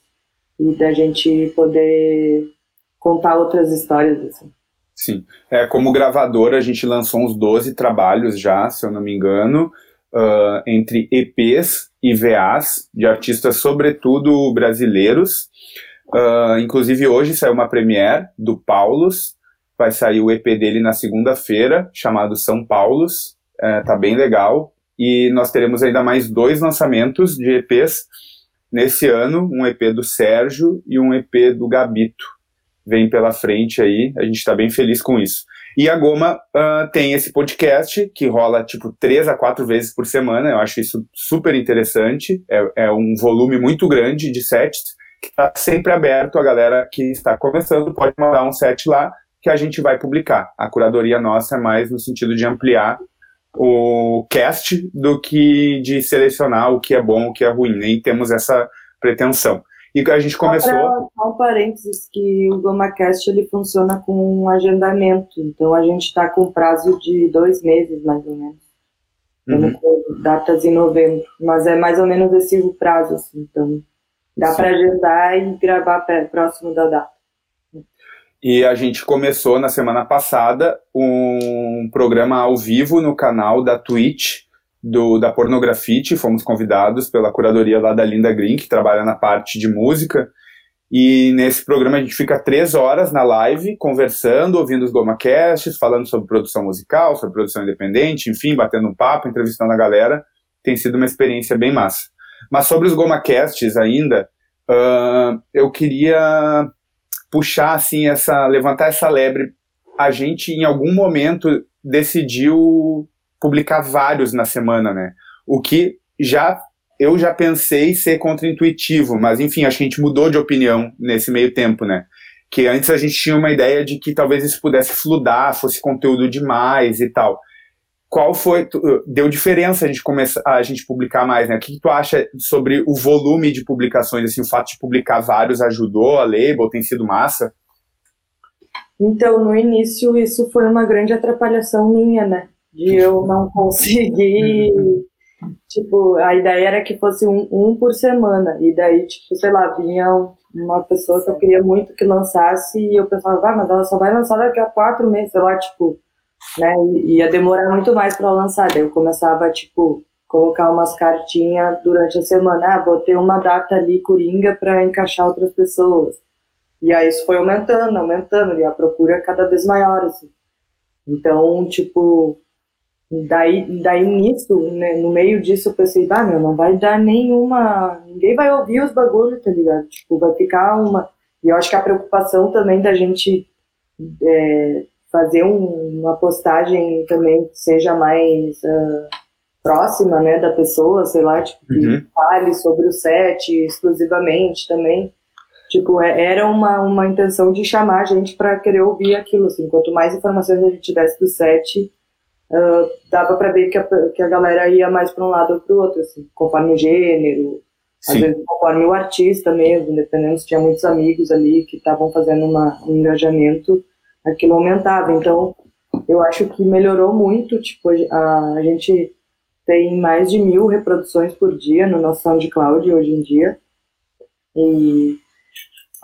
e da gente poder contar outras histórias, assim. Sim. É, como gravadora, a gente lançou uns 12 trabalhos já, se eu não me engano, uh, entre EPs e VAs de artistas, sobretudo brasileiros. Uh, inclusive, hoje saiu uma premiere do Paulus, vai sair o EP dele na segunda-feira, chamado São Paulos, é, tá bem legal. E nós teremos ainda mais dois lançamentos de EPs nesse ano, um EP do Sérgio e um EP do Gabito. Vem pela frente aí, a gente está bem feliz com isso. E a Goma uh, tem esse podcast que rola tipo três a quatro vezes por semana. Eu acho isso super interessante. É, é um volume muito grande de sets que está sempre aberto. A galera que está começando pode mandar um set lá que a gente vai publicar. A curadoria nossa é mais no sentido de ampliar o cast do que de selecionar o que é bom, o que é ruim. Nem temos essa pretensão. E a gente começou. Só um parênteses que o GomaCast ele funciona com um agendamento. Então a gente está com prazo de dois meses, mais ou menos. Uhum. datas em novembro. Mas é mais ou menos esse o prazo, assim. Então dá para agendar e gravar próximo da data. E a gente começou na semana passada um programa ao vivo no canal da Twitch do, da Pornografite. Fomos convidados pela curadoria lá da Linda Green, que trabalha na parte de música. E nesse programa a gente fica três horas na live, conversando, ouvindo os GomaCasts, falando sobre produção musical, sobre produção independente, enfim, batendo um papo, entrevistando a galera. Tem sido uma experiência bem massa. Mas sobre os GomaCasts ainda, uh, eu queria puxar assim essa levantar essa lebre. A gente em algum momento decidiu publicar vários na semana né? O que já eu já pensei ser contraintuitivo mas enfim acho que a gente mudou de opinião nesse meio tempo né? Que antes a gente tinha uma ideia de que talvez isso pudesse fludar fosse conteúdo demais e tal qual foi deu diferença a gente começar a gente publicar mais né? O que, que, tu acha sobre o volume de publicações assim o fato de publicar vários ajudou a label tem sido massa? Então no início isso foi uma grande atrapalhação minha né? De eu não conseguir [laughs] tipo a ideia era que fosse um, um por semana. E daí tipo sei lá vinha uma pessoa que eu queria muito que lançasse e eu pensava ah, mas ela só vai lançar daqui a quatro meses sei lá tipo né? E ia demorar muito mais para lançar. Daí eu começava, tipo, colocar umas cartinhas durante a semana. Ah, botei uma data ali coringa para encaixar outras pessoas. E aí isso foi aumentando, aumentando, e a procura cada vez maior, assim. Então, tipo, daí, daí nisso, né, no meio disso, eu pensei, ah, meu, não vai dar nenhuma. Ninguém vai ouvir os bagulhos, tá ligado? Tipo, vai ficar uma. E eu acho que a preocupação também da gente. É, fazer um, uma postagem também que seja mais uh, próxima, né, da pessoa, sei lá, tipo, que uhum. fale sobre o set exclusivamente também. Tipo, é, era uma, uma intenção de chamar a gente para querer ouvir aquilo, assim, quanto mais informações a gente tivesse do set, uh, dava para ver que a, que a galera ia mais para um lado ou para o outro, assim, conforme o gênero, Sim. às vezes conforme o artista mesmo, dependendo se tinha muitos amigos ali que estavam fazendo uma, um engajamento, aquilo aumentava. Então, eu acho que melhorou muito. Tipo, a, a gente tem mais de mil reproduções por dia no nosso SoundCloud hoje em dia. E,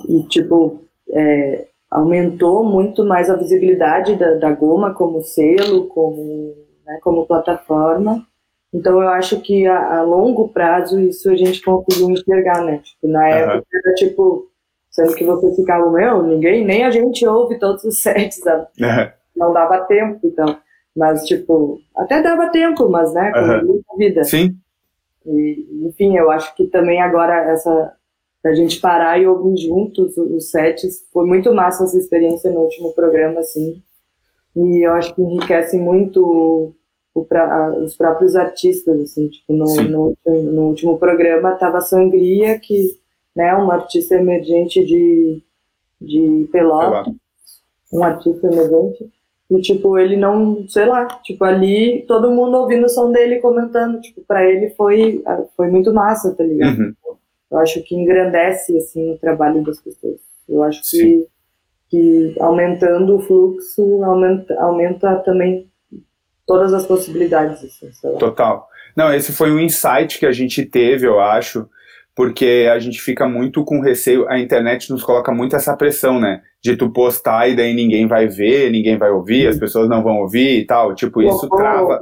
e tipo, é, aumentou muito mais a visibilidade da, da Goma como selo, como, né, como plataforma. Então eu acho que a, a, longo prazo isso a gente conseguiu enxergar, né? Tipo, na época era tipo, Sendo que você ficava, meu, ninguém, nem a gente ouve todos os [laughs] sets, sabe? Não dava tempo, então. Mas, tipo, até dava tempo, mas, né, com uhum. a vida. Sim. E, enfim, eu acho que também agora essa a gente parar e ouvir juntos os sets, foi muito massa essa experiência no último programa, assim. E eu acho que enriquece muito pra, os próprios artistas, assim, tipo, no, no, no, último programa tava a Sangria, que né, uma artista emergente de, de Pelotas, um artista emergente, e, tipo, ele não, sei lá, tipo, ali, todo mundo ouvindo o som dele comentando, tipo, pra ele foi, foi muito massa, tá ligado? Uhum. Eu acho que engrandece, assim, o trabalho das pessoas. Eu acho que, que aumentando o fluxo, aumenta, aumenta também todas as possibilidades, assim, Total. Não, esse foi um insight que a gente teve, eu acho, porque a gente fica muito com receio, a internet nos coloca muito essa pressão, né? De tu postar e daí ninguém vai ver, ninguém vai ouvir, as pessoas não vão ouvir e tal. Tipo, isso trava.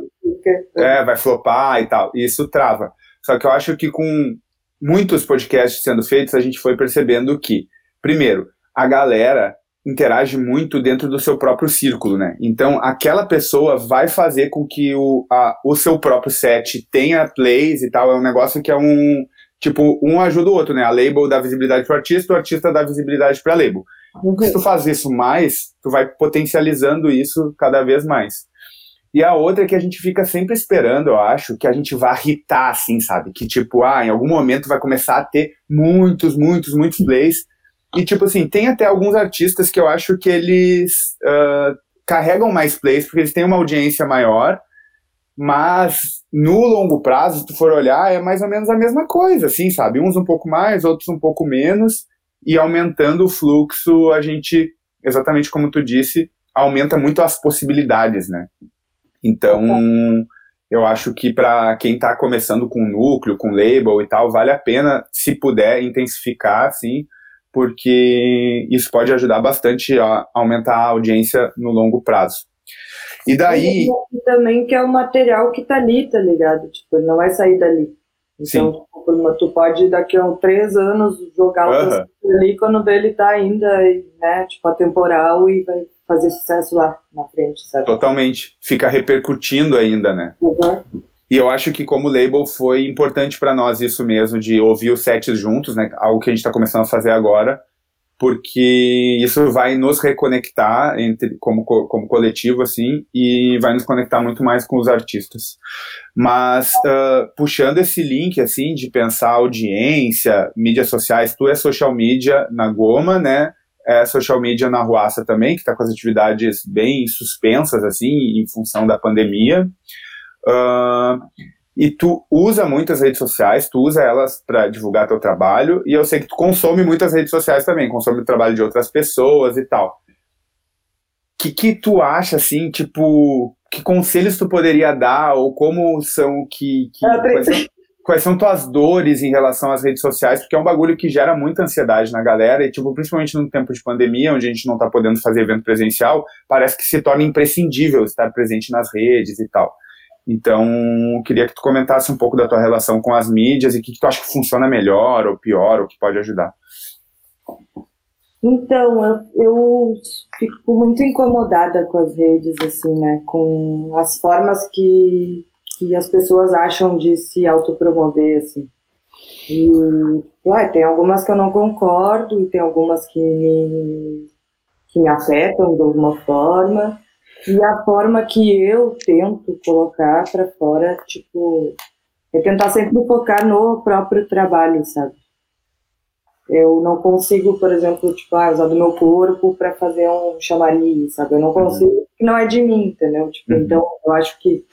É, vai flopar e tal. Isso trava. Só que eu acho que com muitos podcasts sendo feitos, a gente foi percebendo que, primeiro, a galera interage muito dentro do seu próprio círculo, né? Então, aquela pessoa vai fazer com que o, a, o seu próprio set tenha plays e tal. É um negócio que é um. Tipo, um ajuda o outro, né? A label dá visibilidade pro artista, o artista dá visibilidade pra label. Uhum. Se tu faz isso mais, tu vai potencializando isso cada vez mais. E a outra é que a gente fica sempre esperando, eu acho, que a gente vá irritar, assim, sabe? Que, tipo, ah, em algum momento vai começar a ter muitos, muitos, muitos plays e, tipo assim, tem até alguns artistas que eu acho que eles uh, carregam mais plays porque eles têm uma audiência maior, mas no longo prazo, se tu for olhar, é mais ou menos a mesma coisa, assim, sabe? Uns um pouco mais, outros um pouco menos, e aumentando o fluxo, a gente, exatamente como tu disse, aumenta muito as possibilidades, né? Então, eu acho que para quem está começando com núcleo, com label e tal, vale a pena, se puder, intensificar, assim, porque isso pode ajudar bastante a aumentar a audiência no longo prazo. E daí. E também que é o material que tá ali, tá ligado? Tipo, ele não vai sair dali. Então, tipo, tu pode daqui a três anos jogar o uhum. ali quando ele tá ainda, né, tipo, atemporal e vai fazer sucesso lá na frente, sabe? Totalmente. Fica repercutindo ainda, né? Uhum. E eu acho que como label foi importante para nós isso mesmo, de ouvir os sets juntos, né? Algo que a gente está começando a fazer agora, porque isso vai nos reconectar entre, como, como coletivo, assim, e vai nos conectar muito mais com os artistas. Mas, uh, puxando esse link, assim, de pensar audiência, mídias sociais, tu é social media na Goma, né? É social media na Ruaça também, que está com as atividades bem suspensas, assim, em função da pandemia. Uh, e tu usa muitas redes sociais, tu usa elas para divulgar teu trabalho, e eu sei que tu consome muitas redes sociais também, consome o trabalho de outras pessoas e tal. O que, que tu acha, assim, tipo, que conselhos tu poderia dar, ou como são que... que quais, são, quais são tuas dores em relação às redes sociais, porque é um bagulho que gera muita ansiedade na galera, e, tipo, principalmente no tempo de pandemia, onde a gente não tá podendo fazer evento presencial, parece que se torna imprescindível estar presente nas redes e tal. Então, queria que tu comentasse um pouco da tua relação com as mídias e o que, que tu acha que funciona melhor ou pior, ou que pode ajudar. Então, eu, eu, fico muito incomodada com as redes, assim, né? Com as formas que, que as pessoas acham de se autopromover, assim. E, ué, tem algumas que eu não concordo e tem algumas que me, que me afetam de alguma forma. E a forma que eu tento colocar para fora, tipo, é tentar sempre focar no próprio trabalho, sabe? Eu não consigo, por exemplo, tipo, ah, usar do meu corpo para fazer um chamariz, sabe? Eu não consigo, uhum. não é de mim, entendeu? Tipo, uhum. então eu acho que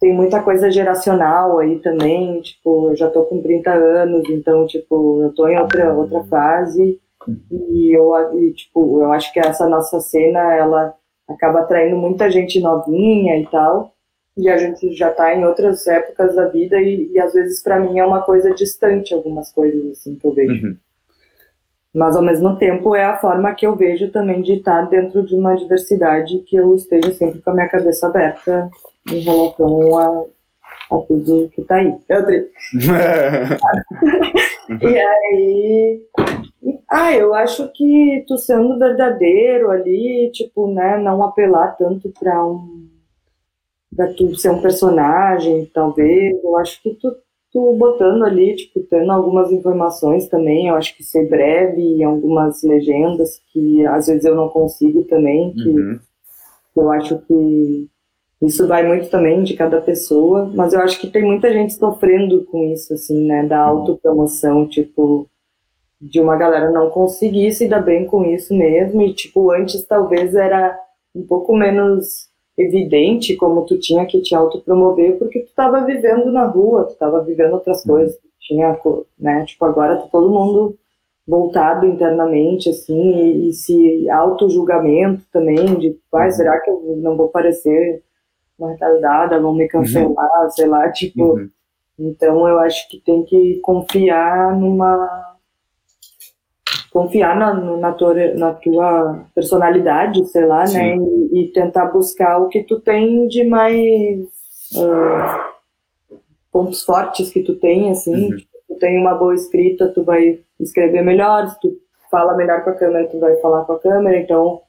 tem muita coisa geracional aí também, tipo, eu já tô com 30 anos, então, tipo, eu tô em outra, outra fase uhum. e eu, e, tipo, eu acho que essa nossa cena, ela acaba atraindo muita gente novinha e tal. E a gente já está em outras épocas da vida e, e às vezes para mim é uma coisa distante algumas coisas assim que eu vejo. Uhum. Mas ao mesmo tempo é a forma que eu vejo também de estar dentro de uma diversidade que eu esteja sempre com a minha cabeça aberta em relação a, a tudo que está aí. Eu [laughs] e aí ah, eu acho que tu sendo verdadeiro ali, tipo, né, não apelar tanto pra um. pra tu ser um personagem, talvez. Eu acho que tu, tu botando ali, tipo, tendo algumas informações também, eu acho que ser breve em algumas legendas que às vezes eu não consigo também, que uhum. eu acho que isso vai muito também de cada pessoa, mas eu acho que tem muita gente sofrendo com isso, assim, né, da uhum. autopromoção, tipo de uma galera não conseguir se dar bem com isso mesmo. E, tipo, antes talvez era um pouco menos evidente como tu tinha que te autopromover, porque tu tava vivendo na rua, tu tava vivendo outras uhum. coisas. Tinha, né? Tipo, agora tá todo mundo voltado internamente, assim, e, e se auto-julgamento também, de, ah, será que eu não vou parecer uma retardada, vão me cancelar, uhum. sei lá, tipo... Uhum Então eu acho que tem que confiar numa confiar na, na, tua, na tua personalidade, sei lá, né? Sim. né? E, e, tentar buscar o que tu tem de mais uh, pontos fortes que tu tem, assim. Uhum. Tipo, tu tem uma boa escrita, tu vai escrever melhor. Se tu fala melhor com a câmera, tu vai falar com a câmera. Então,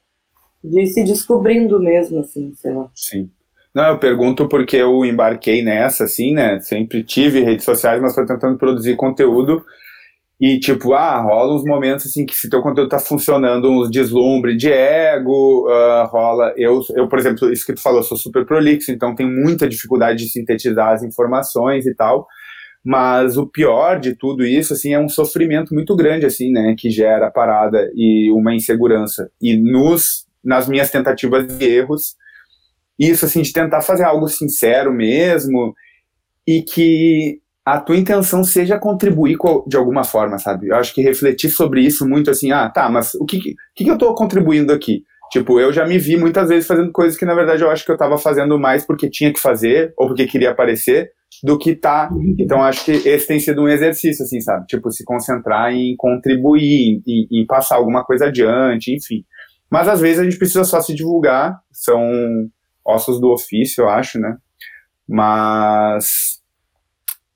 de se descobrindo mesmo, assim, sei lá. Sim. Não, eu pergunto porque eu embarquei nessa, assim, né? Sempre tive redes sociais, mas foi tentando produzir conteúdo. E, tipo, ah, rola uns momentos, assim, que se teu conteúdo tá funcionando, uns deslumbre de ego, uh, rola... Eu, eu, por exemplo, isso que tu falou, sou super prolixo, então tenho muita dificuldade de sintetizar as informações e tal. Mas o pior de tudo isso, assim, é um sofrimento muito grande, assim, né? Que gera parada e uma insegurança. E nos, nas minhas tentativas e erros, isso, assim, de tentar fazer algo sincero mesmo e que a tua intenção seja contribuir de alguma forma, sabe? Eu acho que refletir sobre isso muito assim, ah, tá, mas o que, que, que eu tô contribuindo aqui? Tipo, eu já me vi muitas vezes fazendo coisas que na verdade eu acho que eu tava fazendo mais porque tinha que fazer ou porque queria aparecer do que tá. Então acho que esse tem sido um exercício, assim, sabe? Tipo, se concentrar em contribuir, em, em passar alguma coisa adiante, enfim. Mas às vezes a gente precisa só se divulgar, são ossos do ofício, eu acho, né? Mas,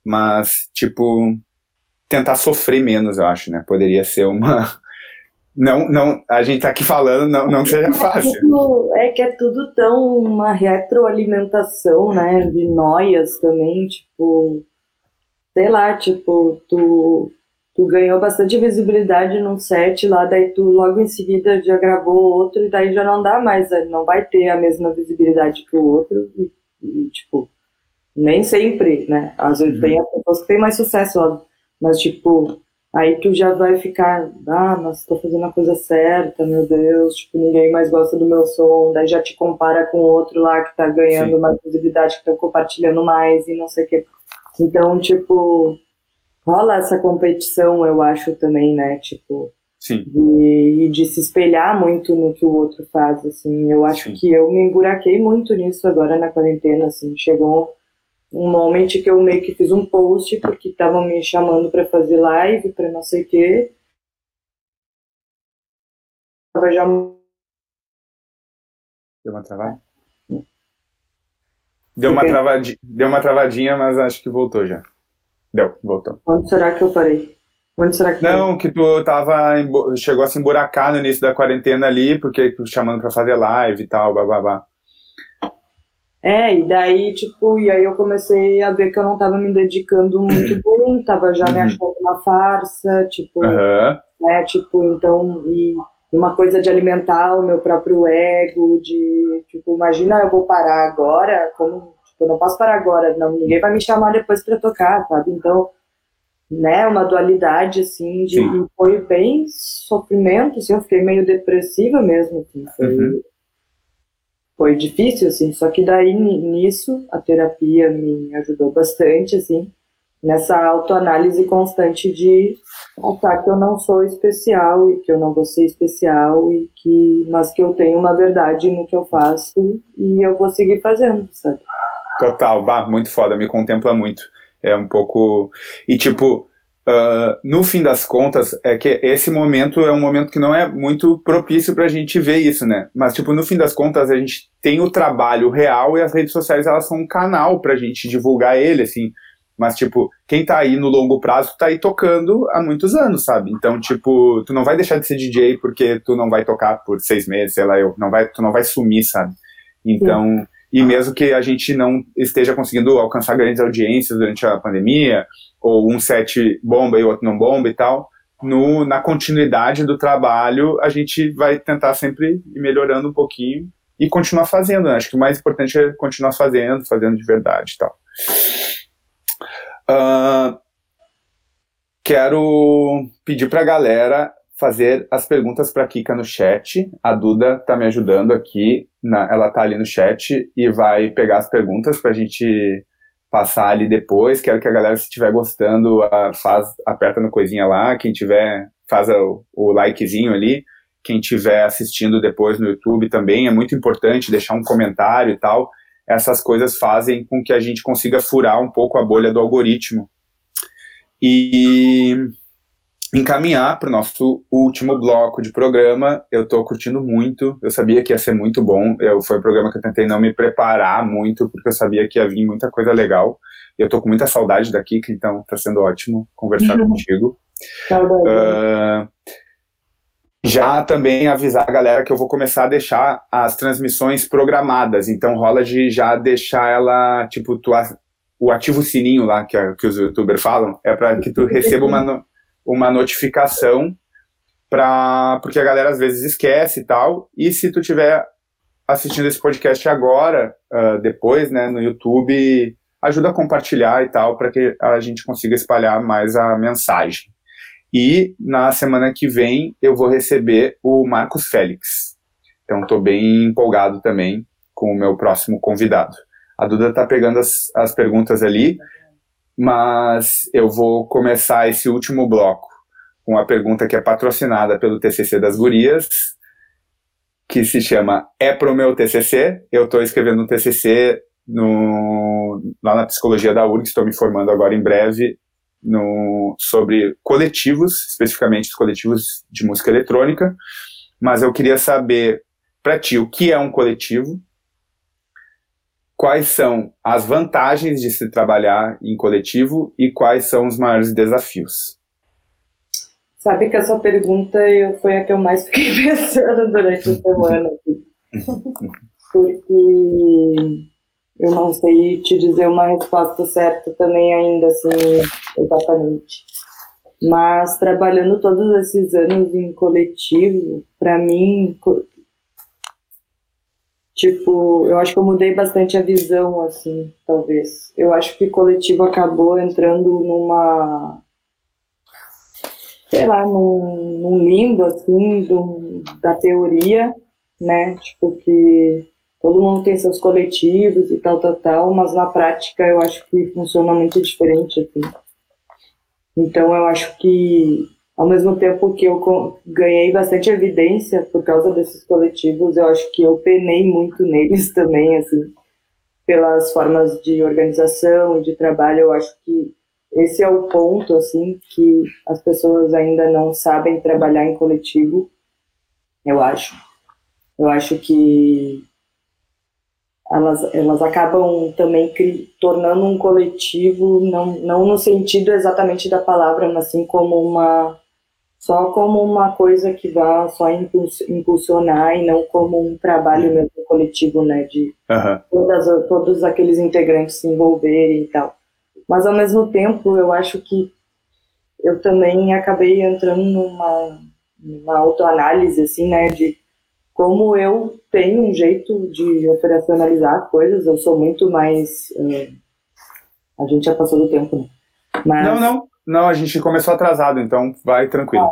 mas tipo, tentar sofrer menos, eu acho, né? Poderia ser uma. [laughs] Não, não, a gente tá aqui falando, não, não seja fácil. É que é tudo tão uma retroalimentação, né? De noias também, tipo, sei lá, tipo, tu tu ganhou bastante visibilidade num set lá, daí tu logo em seguida já gravou outro e daí já não dá mais, né? não vai ter a mesma visibilidade que o outro e, e tipo, nem sempre, né? Às vezes uhum. tem as pessoas que têm mais sucesso, óbvio, mas tipo, aí tu já vai ficar, ah, mas tô fazendo a coisa certa, meu Deus, tipo, ninguém mais gosta do meu som, daí já te compara com outro lá que tá ganhando Sim. mais visibilidade, que tá compartilhando mais e não sei o quê. Então, tipo, rola essa competição, eu acho também, né? Tipo, Sim. De, de se espelhar muito no que o outro faz, assim. Eu acho Sim. que eu me emburaquei muito nisso agora na quarentena, assim. Chegou um momento que eu meio que fiz um post porque estavam me chamando para fazer live, para não sei o quê. Tava já Deu uma travada? Deu uma, travadinha, deu uma travadinha, mas acho que voltou já. Deu, voltou. Onde será que eu parei? Onde será que Não, que tu tava, chegou a se emburacar no início da quarentena ali, porque chamando pra fazer live e tal, bababá. É, e daí, tipo, e aí eu comecei a ver que eu não tava me dedicando muito [clears throat] bem, tava já uhum. me achando uma farsa, tipo, uhum. né, tipo, então, e uma coisa de alimentar o meu próprio ego, de, tipo, imagina eu vou parar agora, como Tipo, eu não posso parar agora, não, ninguém vai me chamar depois para tocar, sabe? Então, né, uma dualidade, assim, de, foi bem sofrimento, assim, eu fiquei meio depressiva mesmo, assim, foi, uhum. Foi difícil, assim, só que daí nisso a terapia me ajudou bastante, assim, nessa autoanálise constante de achar que eu não sou especial e que eu não vou ser especial e que mas que eu tenho uma verdade no que eu faço e eu vou seguir fazendo, sabe? Total, bah, muito foda, me contempla muito. É um pouco. E tipo, uh, no fim das contas, é que esse momento é um momento que não é muito propício pra gente ver isso, né? Mas, tipo, no fim das contas, a gente tem o trabalho real e as redes sociais, elas são um canal pra gente divulgar ele, assim. Mas, tipo, quem tá aí no longo prazo tá aí tocando há muitos anos, sabe? Então, tipo, tu não vai deixar de ser DJ porque tu não vai tocar por seis meses, sei lá, eu, não vai, tu não vai sumir, sabe? Então. Sim e mesmo que a gente não esteja conseguindo alcançar grandes audiências durante a pandemia, ou um set bomba e outro não bomba e tal, no, na continuidade do trabalho, a gente vai tentar sempre ir melhorando um pouquinho e continuar fazendo. Né? Acho que o mais importante é continuar fazendo, fazendo de verdade e tal. Uh, quero pedir para a galera fazer as perguntas para Kika no chat. A Duda está me ajudando aqui, na, ela está ali no chat e vai pegar as perguntas para a gente passar ali depois. Quero que a galera, se estiver gostando, faz, aperta no coisinha lá. Quem tiver, faz o, o likezinho ali. Quem estiver assistindo depois no YouTube também, é muito importante deixar um comentário e tal. essas coisas fazem com que a gente consiga furar um pouco a bolha do algoritmo. E encaminhar para o nosso último bloco de programa. Eu estou curtindo muito. Eu sabia que ia ser muito bom. Eu, foi um programa que eu tentei não me preparar muito, porque eu sabia que ia vir muita coisa legal. Eu estou com muita saudade daqui, então está sendo ótimo conversar uhum. [laughs] contigo. Uh, já também avisar a galera que eu vou começar a deixar as transmissões programadas. Então rola de já deixar ela, tipo, tu, o ativo sininho lá que, que os youtubers falam, é para que tu receba uma uma notificação para porque a galera às vezes esquece e tal. E se tu tiver assistindo esse podcast agora, uh, depois, né, no YouTube, ajuda a compartilhar e tal para que a gente consiga espalhar mais a mensagem. E na semana que vem eu vou receber o Marcos Félix. Então estou bem empolgado também com o meu próximo convidado. A Duda está pegando as, as perguntas ali mas eu vou começar esse último bloco com uma pergunta que é patrocinada pelo TCC das Gurias, que se chama É pro meu TCC. Eu estou escrevendo um TCC no, lá na psicologia da URG, estou me formando agora em breve no, sobre coletivos, especificamente os coletivos de música eletrônica. Mas eu queria saber para ti o que é um coletivo, quais são as vantagens de se trabalhar em coletivo e quais são os maiores desafios? Sabe que essa pergunta eu, foi a que eu mais fiquei [laughs] pensando durante a semana. [laughs] Porque eu não sei te dizer uma resposta certa também ainda, assim, exatamente. Mas trabalhando todos esses anos em coletivo, para mim, Tipo, eu acho que eu mudei bastante a visão, assim, talvez. Eu acho que coletivo acabou entrando numa. sei lá, num, num limbo, assim, do, da teoria, né? Tipo, que todo mundo tem seus coletivos e tal, tal, tal, mas na prática eu acho que funciona muito diferente, assim. Então eu acho que ao mesmo tempo que eu ganhei bastante evidência por causa desses coletivos, eu acho que eu penei muito neles [laughs] também, assim, pelas formas de organização e de trabalho. Eu acho que esse é o ponto, assim, que as pessoas ainda não sabem trabalhar em coletivo, eu acho. Eu acho que elas, elas acabam também tornando um coletivo, não, não no sentido exatamente da palavra, mas sim como uma só como uma coisa que vá só impulsionar e não como um trabalho mesmo coletivo, né, de uhum. todas, todos aqueles integrantes se envolverem e tal. Mas ao mesmo tempo, eu acho que eu também acabei entrando numa, numa autoanálise, assim, né, de como eu tenho um jeito de operacionalizar coisas, eu sou muito mais. Uh, a gente já passou do tempo, né? Mas, não, não. Não, a gente começou atrasado, então vai tranquilo.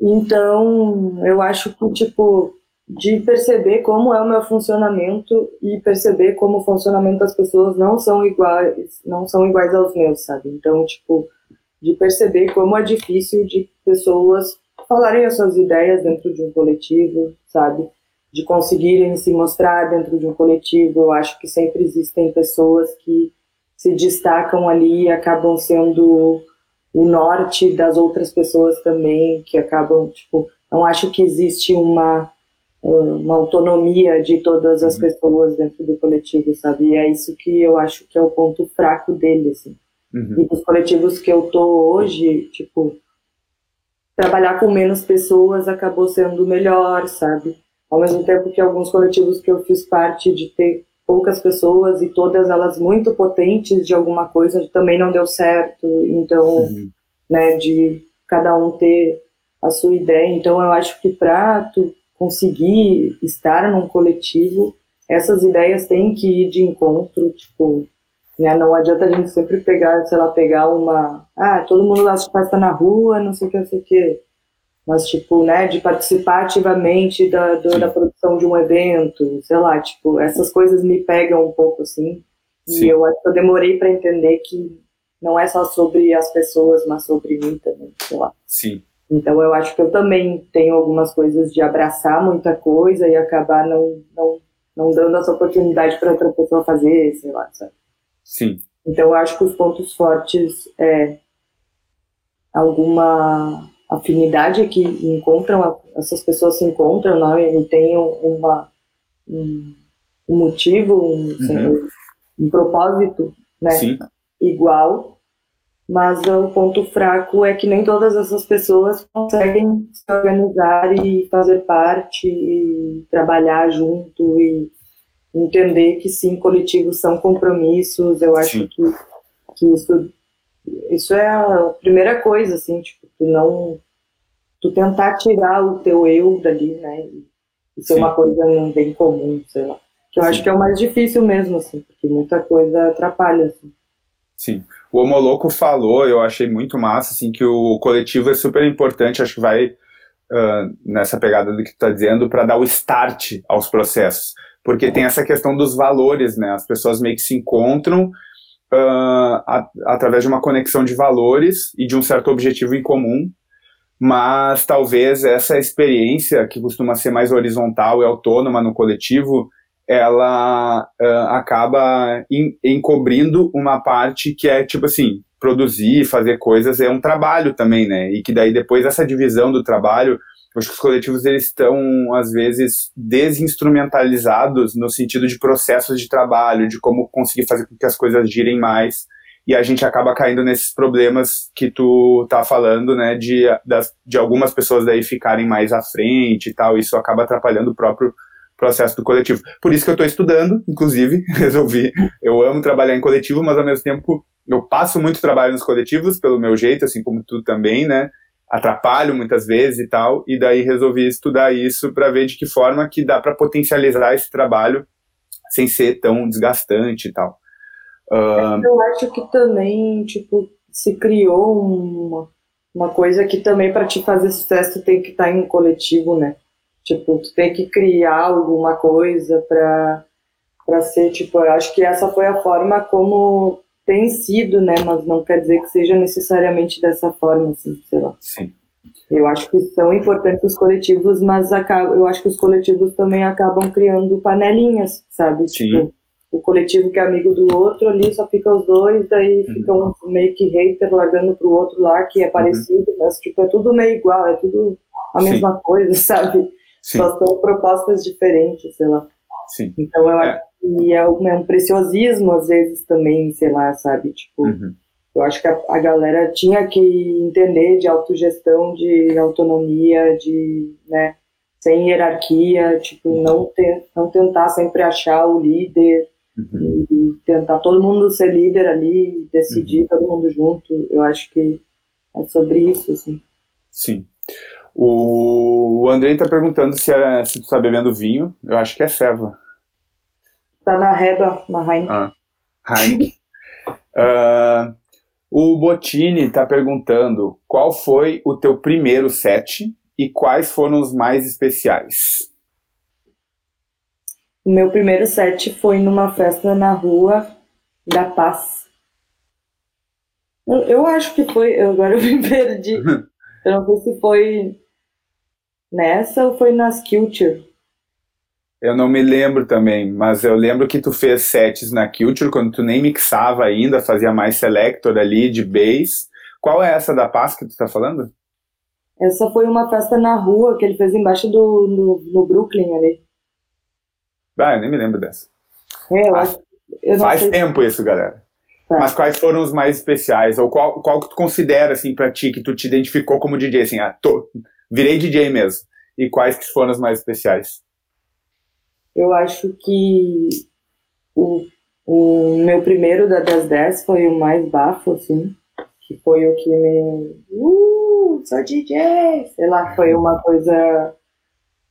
Então, eu acho que, tipo, de perceber como é o meu funcionamento e perceber como o funcionamento das pessoas não são iguais, não são iguais aos meus, sabe? Então, tipo, de perceber como é difícil de pessoas falarem as suas ideias dentro de um coletivo, sabe? De conseguirem se mostrar dentro de um coletivo. Eu acho que sempre existem pessoas que se destacam ali e acabam sendo o norte das outras pessoas também, que acabam, tipo, não acho que existe uma, uma autonomia de todas as uhum. pessoas dentro do coletivo, sabe? E é isso que eu acho que é o ponto fraco dele, assim. Uhum. E dos coletivos que eu tô hoje, tipo, trabalhar com menos pessoas acabou sendo melhor, sabe? Ao mesmo tempo que alguns coletivos que eu fiz parte de ter poucas pessoas e todas elas muito potentes de alguma coisa também não deu certo. Então, uhum. né, de cada um ter a sua ideia. Então, eu acho que para tu conseguir estar num coletivo, essas ideias têm que ir de encontro, tipo, né, não adianta a gente sempre pegar, sei lá, pegar uma, ah, todo mundo lá se festa na rua, não sei o que, não sei o que mas tipo, né, de participar ativamente da, do, da produção de um evento, sei lá, tipo, essas coisas me pegam um pouco assim. Sim. E eu acho que eu demorei para entender que não é só sobre as pessoas, mas sobre mim também, sei lá. Sim. Então eu acho que eu também tenho algumas coisas de abraçar muita coisa e acabar não, não, não dando essa oportunidade para outra pessoa fazer, sei lá, sabe? Sim. Então, eu acho que os pontos fortes é alguma afinidade que encontram, essas pessoas se encontram né, e têm uma, um, motivo, um, uhum. um propósito né, Sim. igual, mas o ponto fraco é que nem todas essas pessoas conseguem se organizar e fazer parte e trabalhar junto e entender que sim, coletivos são compromissos. Eu acho que, que isso isso é a primeira coisa, assim, tipo, tu não. Tu tentar tirar o teu eu dali, né? E ser uma coisa bem comum, sei lá. Que eu Sim. acho que é o mais difícil mesmo, assim, porque muita coisa atrapalha, assim. Sim. O Homoloco falou, eu achei muito massa, assim, que o coletivo é super importante, acho que vai uh, nessa pegada do que tu tá dizendo, para dar o start aos processos. Porque tem essa questão dos valores, né? As pessoas meio que se encontram uh, a, através de uma conexão de valores e de um certo objetivo em comum, mas talvez essa experiência, que costuma ser mais horizontal e autônoma no coletivo, ela uh, acaba encobrindo uma parte que é tipo assim, produzir, fazer coisas é um trabalho também, né? E que daí depois essa divisão do trabalho acho que os coletivos eles estão às vezes desinstrumentalizados no sentido de processos de trabalho, de como conseguir fazer com que as coisas girem mais e a gente acaba caindo nesses problemas que tu tá falando, né, de, das, de algumas pessoas daí ficarem mais à frente e tal, isso acaba atrapalhando o próprio processo do coletivo. Por isso que eu estou estudando, inclusive, [laughs] resolvi, eu amo trabalhar em coletivo, mas ao mesmo tempo eu passo muito trabalho nos coletivos, pelo meu jeito, assim como tu também, né, atrapalho muitas vezes e tal, e daí resolvi estudar isso para ver de que forma que dá para potencializar esse trabalho sem ser tão desgastante e tal. Uh... Eu acho que também, tipo, se criou uma, uma coisa que também para te fazer sucesso tem que estar tá em um coletivo, né? Tipo, tu tem que criar alguma coisa para para ser, tipo, eu acho que essa foi a forma como tem sido, né? Mas não quer dizer que seja necessariamente dessa forma, assim, sei lá. Sim. Eu acho que são importantes os coletivos, mas acaba, eu acho que os coletivos também acabam criando panelinhas, sabe? Sim. Tipo, o coletivo que é amigo do outro ali só fica os dois, daí uhum. fica um meio que hater largando pro outro lá que é uhum. parecido, uhum. mas tipo, é tudo meio igual, é tudo a mesma Sim. coisa, [laughs] sabe? Sim. Só são propostas diferentes, sei lá. Sim. Então eu é. acho que é um, é um, preciosismo às vezes também, sei lá, sabe? Tipo, uhum. eu acho que a, a, galera tinha que entender de autogestão, de autonomia, de, né, sem hierarquia, tipo, uhum. não, ter, não tentar sempre achar o líder. E, e, tentar todo mundo ser líder ali, decidir uhum. todo mundo junto. Eu acho que é sobre isso, assim. Sim. O Andrei está perguntando se, é, se tu está bebendo vinho. Eu acho que é ceva. Tá na reba, na Heineken. Ah, Heineken. uh, [laughs] o Botini está perguntando qual foi o teu primeiro set e quais foram os mais especiais. O meu primeiro set foi numa festa na rua da Paz. Eu, eu acho que foi. Agora eu [laughs] me perdi. eu não sei se foi nessa ou foi nas Culture. Eu não me lembro também, mas eu lembro que tu fez sets na Culture quando tu nem mixava ainda, fazia mais selector ali de bass. Qual é essa da Paz que tu tá falando? Essa foi uma festa na rua que ele fez embaixo do no, no Brooklyn ali. Ah, eu nem me lembro dessa. É, eu acho, eu faz sei. tempo isso, galera. Tá. Mas quais foram os mais especiais? Ou qual, qual que tu considera, assim, pra ti, que tu te identificou como DJ, assim, ah, tô, virei DJ mesmo. E quais que foram os mais especiais? Eu acho que o, o meu primeiro da das 10 foi o mais bafo, assim, que foi o que me. Uh, sou DJ! Sei lá, foi uma coisa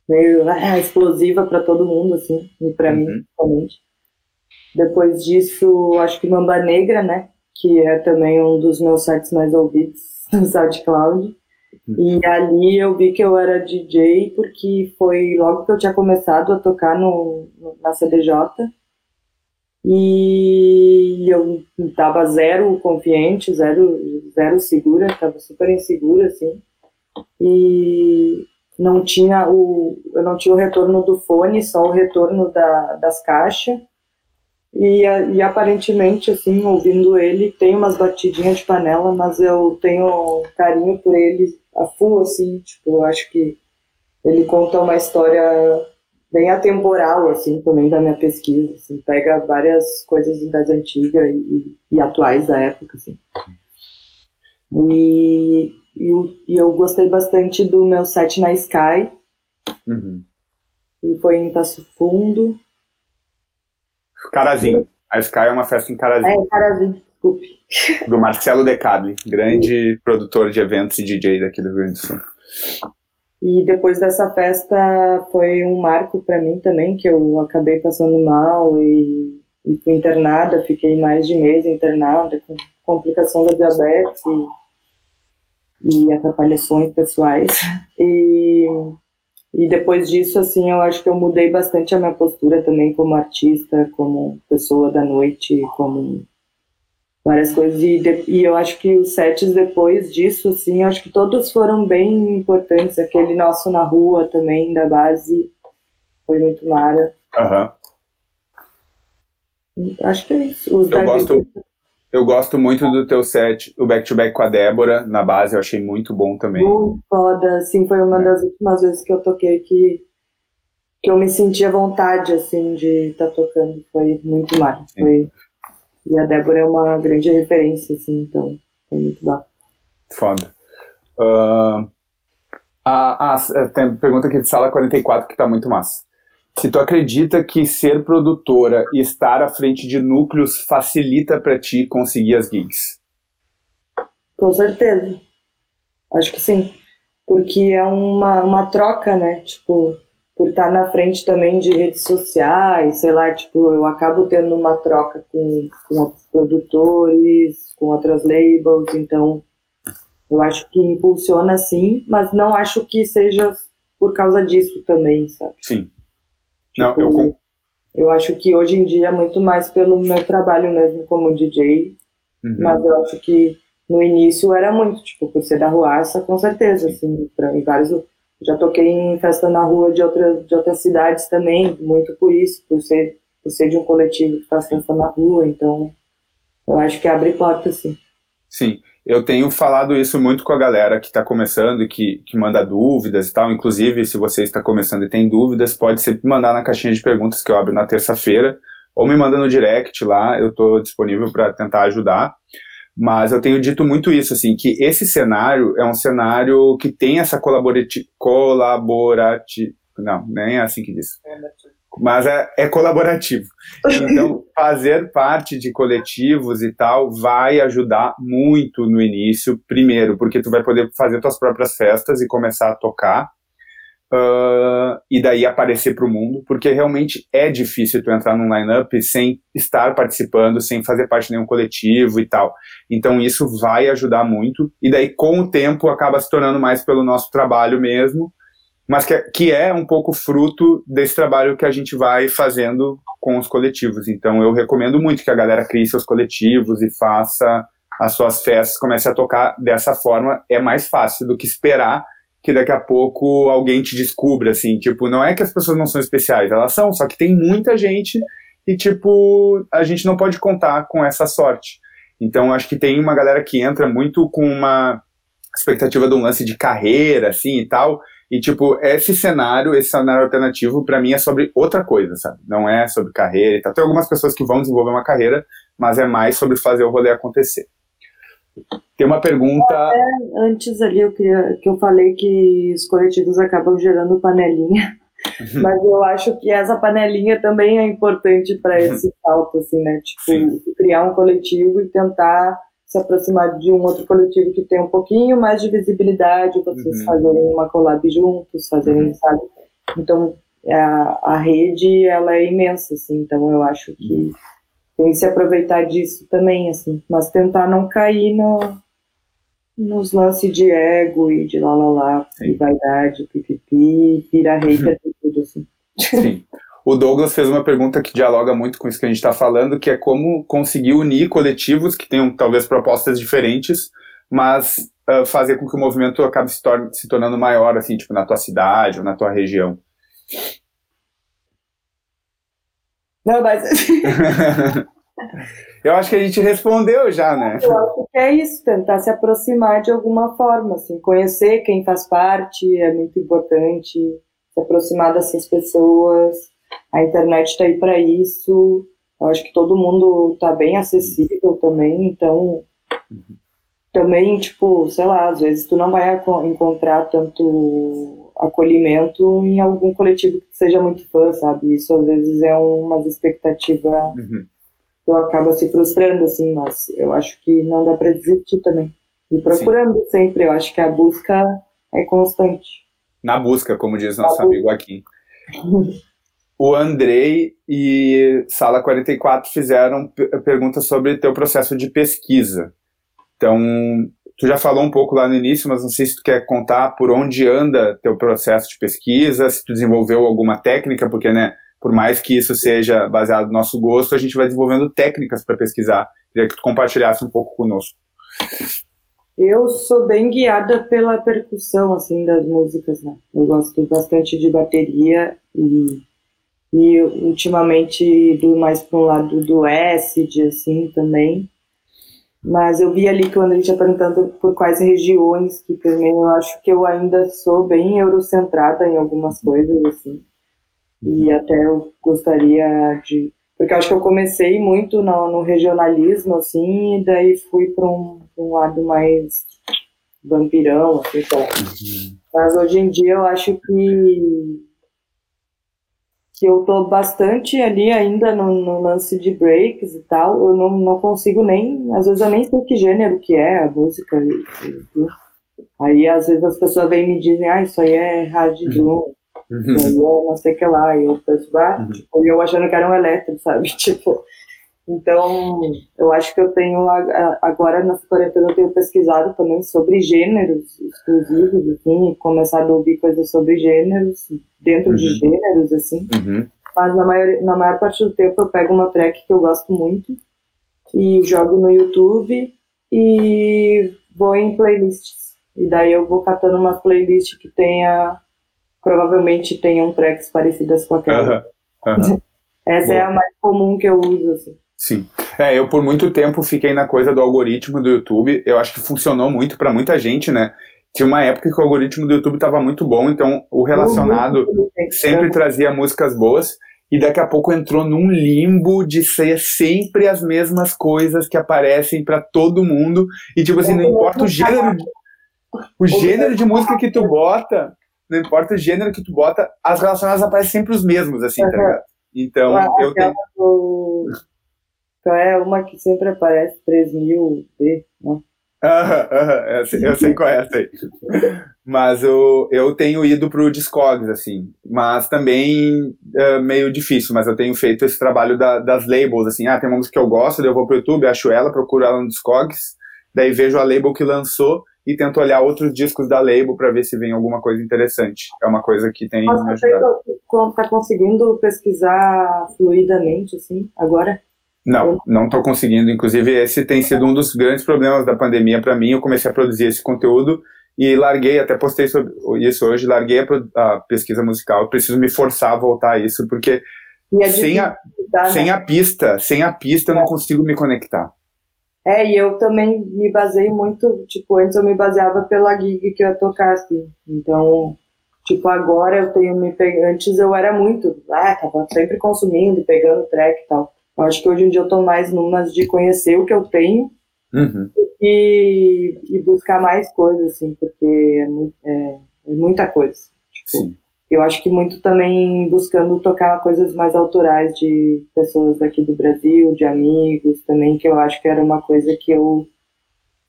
meio ah, explosiva para todo mundo, assim, e para uhum. mim, principalmente. Depois disso, acho que Mamba Negra, né? Que é também um dos meus sites mais ouvidos [laughs] no SoundCloud. E ali eu vi que eu era DJ porque foi logo que eu tinha começado a tocar no, na CDJ. E eu tava zero confiante, zero, zero segura, tava super insegura, assim. E não tinha o eu não tinha o retorno do fone, só o retorno da, das caixas. E, e aparentemente, assim, ouvindo ele, tem umas batidinhas de panela, mas eu tenho carinho por ele a full, assim, tipo, eu acho que ele conta uma história bem atemporal, assim, também da minha pesquisa, assim, pega várias coisas das antigas e, e atuais da época, assim. E, e, e, eu gostei bastante do meu set na Sky, uhum. e foi em Passo Fundo. Carazinho. A Sky é uma festa em Carazinho. É, Carazinho, desculpe. Do Marcelo Decadli, grande produtor de eventos e DJ daqui do Rio Grande do Sul. E depois dessa festa foi um marco para mim também, que eu acabei passando mal e, e, fui internada, fiquei mais de mês internada com complicação da diabetes e, e atrapalhações pessoais. [laughs] E, e depois disso, assim, eu acho que eu mudei bastante a minha postura também como artista, como pessoa da noite, como várias coisas. E, de, e eu acho que os sets depois disso, assim, eu acho que todos foram bem importantes. Aquele nosso na rua também, da base, foi muito mara. Uhum. Acho que é isso. Os eu, gosto, eu gosto muito do teu set, o back-to-back -back com a Débora, na base, eu achei muito bom também. Muito foda, assim, foi uma é. das últimas vezes que eu toquei que, que eu me senti à vontade, assim, de estar tá tocando. Foi muito mara. Foi e a Débora é uma grande referência, assim, então é muito bom. Foda. Uh, ah, ah, tem pergunta aqui de sala 44 que tá muito massa. Se tu acredita que ser produtora e estar à frente de núcleos facilita para ti conseguir as gigs? Com certeza. Acho que sim. Porque é uma, uma troca, né? Tipo, por estar na frente também de redes sociais, sei lá, tipo, eu acabo tendo uma troca com, com outros produtores, com outras labels, então eu acho que impulsiona sim, mas não acho que seja por causa disso também, sabe? Sim. Não, tipo, eu Eu acho que hoje em dia é muito mais pelo meu trabalho mesmo como DJ, uhum. mas eu acho que no início era muito, tipo, por ser da Ruaça, com certeza, assim, pra, em vários já toquei em festa na rua de, outra, de outras cidades também, muito por isso, por ser, por ser de um coletivo que faz festa na rua, então eu acho que abre porta, sim. Sim, eu tenho falado isso muito com a galera que está começando e que, que manda dúvidas e tal. Inclusive, se você está começando e tem dúvidas, pode sempre mandar na caixinha de perguntas que eu abro na terça-feira, ou me manda no direct lá, eu estou disponível para tentar ajudar. Mas eu tenho dito muito isso, assim, que esse cenário é um cenário que tem essa colaborati colaborativo. Não, nem é assim que diz. Mas é, é colaborativo. Então, [laughs] fazer parte de coletivos e tal vai ajudar muito no início, primeiro, porque tu vai poder fazer tuas próprias festas e começar a tocar uh, e daí aparecer para o mundo, porque realmente é difícil tu entrar num line-up sem estar participando, sem fazer parte de nenhum coletivo e tal. Então isso vai ajudar muito, e daí com o tempo acaba se tornando mais pelo nosso trabalho mesmo, mas que é, que é um pouco fruto desse trabalho que a gente vai fazendo com os coletivos. Então eu recomendo muito que a galera crie seus coletivos e faça as suas festas, comece a tocar dessa forma, é mais fácil do que esperar que daqui a pouco alguém te descubra, assim, tipo, não é que as pessoas não são especiais, elas são, só que tem muita gente e, tipo, a gente não pode contar com essa sorte. Então, acho que tem uma galera que entra muito com uma expectativa de um lance de carreira, assim, e tal, e, tipo, esse cenário, esse cenário alternativo, para mim é sobre outra coisa, sabe? Não é sobre carreira e tal. Tem algumas pessoas que vão desenvolver uma carreira, mas é mais sobre fazer o rolê acontecer. Tem uma pergunta. É, antes ali eu queria, que eu falei que os coletivos acabam gerando panelinha. Uhum. Mas eu acho que essa panelinha também é importante para uhum. esse salto, assim, né? Tipo, Sim. criar um coletivo e tentar se aproximar de um outro coletivo que tem um pouquinho mais de visibilidade, vocês uhum. fazerem uma collab juntos, fazerem, uhum. sabe? Então, a, a rede, ela é imensa, assim, então eu acho que uhum tem que se aproveitar disso também, assim, mas tentar não cair no, nos lances de ego e de lá lá lá, e vaidade, pipipi, virar hater e tudo assim. Sim. [laughs] O Douglas fez uma pergunta que dialoga muito com isso que a gente está falando, que é como conseguir unir coletivos que tenham talvez propostas diferentes, mas uh, fazer com que o movimento acabe se, torne, se tornando maior, assim, tipo, na tua cidade ou na tua região? Não, mas. [laughs] [laughs] Eu acho que a gente respondeu já, né? Eu acho que é isso, tentar se aproximar de alguma forma, assim, conhecer quem faz parte é muito importante, se aproximar dessas pessoas. A internet está aí para isso. Eu acho que todo mundo está bem acessível também, então também, tipo, sei lá, às vezes tu não vai encontrar tanto acolhimento em algum coletivo que seja muito fã, sabe? Isso às vezes é uma expectativa uhum. que acaba se frustrando, assim, mas eu acho que não dá para desistir também. E procurando Sim. sempre, eu acho que a busca é constante. Na busca, como diz nosso Na amigo aqui. [laughs] o Andrei e Sala 44 fizeram perguntas sobre teu processo de pesquisa. Então, tu já falou um pouco lá no início, mas não sei se tu quer contar por onde anda teu processo de pesquisa, se tu desenvolveu alguma técnica, porque, né, por mais que isso seja baseado no nosso gosto, a gente vai desenvolvendo técnicas para pesquisar. Queria que tu compartilhasse um pouco conosco. Eu sou bem guiada pela percussão, assim, das músicas, né? Eu gosto bastante de bateria e, e ultimamente do mais para um lado do acid, assim, também. Mas eu vi ali que o André tinha perguntando por quais regiões que também eu acho que eu ainda sou bem eurocentrada em algumas coisas, assim. E até eu gostaria de. Porque eu acho que eu comecei muito no, no regionalismo, assim, e daí fui para um, um, lado mais vampirão, assim, então. Mas hoje em dia eu acho que que eu tô bastante ali ainda no, no, lance de breaks e tal, eu não, não consigo nem, às vezes eu nem sei que gênero que é a música. Aí às vezes as pessoas vêm e me dizem, ah, isso aí é hard drum, uhum. isso aí é não sei o que lá, e eu penso, ah, uhum. eu achando que era um elétrico, sabe? [laughs] Tipo, então, eu acho que eu tenho, agora nessa quarentena eu tenho pesquisado também sobre gêneros exclusivos, assim, começado a ouvir coisas sobre gêneros, dentro uhum. de gêneros, assim. Uhum. Mas na maior, na maior parte do tempo eu pego uma track que eu gosto muito e jogo no YouTube e vou em playlists. E daí eu vou catando umas playlists que tenha, provavelmente tenham tracks parecidas com aquela. Uhum. [laughs] Essa é a mais comum que eu uso, assim. Sim. É, eu por muito tempo fiquei na coisa do algoritmo do YouTube. Eu acho que funcionou muito para muita gente, né? Tinha uma época que o algoritmo do YouTube estava muito bom, então o relacionado sempre trazia músicas boas. E daqui a pouco entrou num limbo de ser sempre as mesmas coisas que aparecem para todo mundo. E tipo assim, não importa o gênero, o gênero de música que tu bota, não importa o gênero que tu bota, as relacionadas aparecem sempre os mesmos, assim, tá ligado? Então, eu tenho. Então é uma que sempre aparece 3000 B, né? Aham, aham, eu sei qual é essa aí. Mas eu, eu tenho ido pro Discogs, assim, mas também é meio difícil, mas eu tenho feito esse trabalho da, das labels, assim, ah, tem uma música que eu gosto, daí eu vou pro YouTube, acho ela, procuro ela no Discogs, daí vejo a label que lançou e tento olhar outros discos da label para ver se vem alguma coisa interessante. É uma coisa que tem Mas me ajudado. Você tá conseguindo pesquisar fluidamente, assim, agora? Não, não estou conseguindo. Inclusive, esse tem sido um dos grandes problemas da pandemia para mim. Eu comecei a produzir esse conteúdo e larguei, até postei sobre isso hoje, larguei a, a pesquisa musical. Eu preciso me forçar a voltar a isso, porque é sem, a, né? sem a pista, sem a pista, eu não consigo me conectar. É, e eu também me baseei muito, tipo, antes eu me baseava pela gig que eu ia tocar, assim. Então, tipo, agora eu tenho me pegado. Antes eu era muito, ah, tava sempre consumindo, pegando track e tal. Eu acho que hoje em dia eu estou mais numas de conhecer o que eu tenho uhum. e, e, buscar mais coisas, assim, porque é, é, é muita coisa. Tipo, Sim. Eu acho que muito também buscando tocar coisas mais autorais de pessoas daqui do Brasil, de amigos também, que eu acho que era uma coisa que eu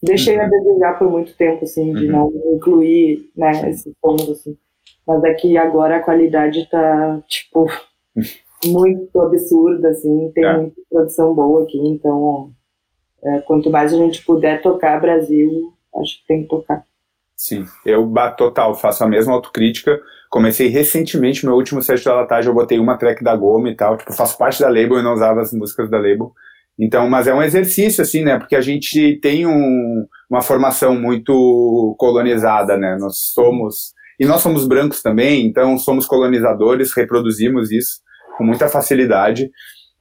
deixei uhum. a desejar por muito tempo, assim, de uhum. não incluir, né, esses pontos, assim. Mas é que agora a qualidade tá, tipo, [laughs] muito absurda, assim, tem é. muita produção boa aqui, então é, quanto mais a gente puder tocar Brasil, acho que tem que tocar. Sim, eu total, faço a mesma autocrítica. Comecei recentemente, meu último set da latagem, eu botei uma track da Goma e tal, tipo, faço parte da label e não usava as músicas da label. Então, mas é um exercício, assim, né? Porque a gente tem um, uma formação muito colonizada, né? Nós somos. E nós somos brancos também, então somos colonizadores, reproduzimos isso com muita facilidade.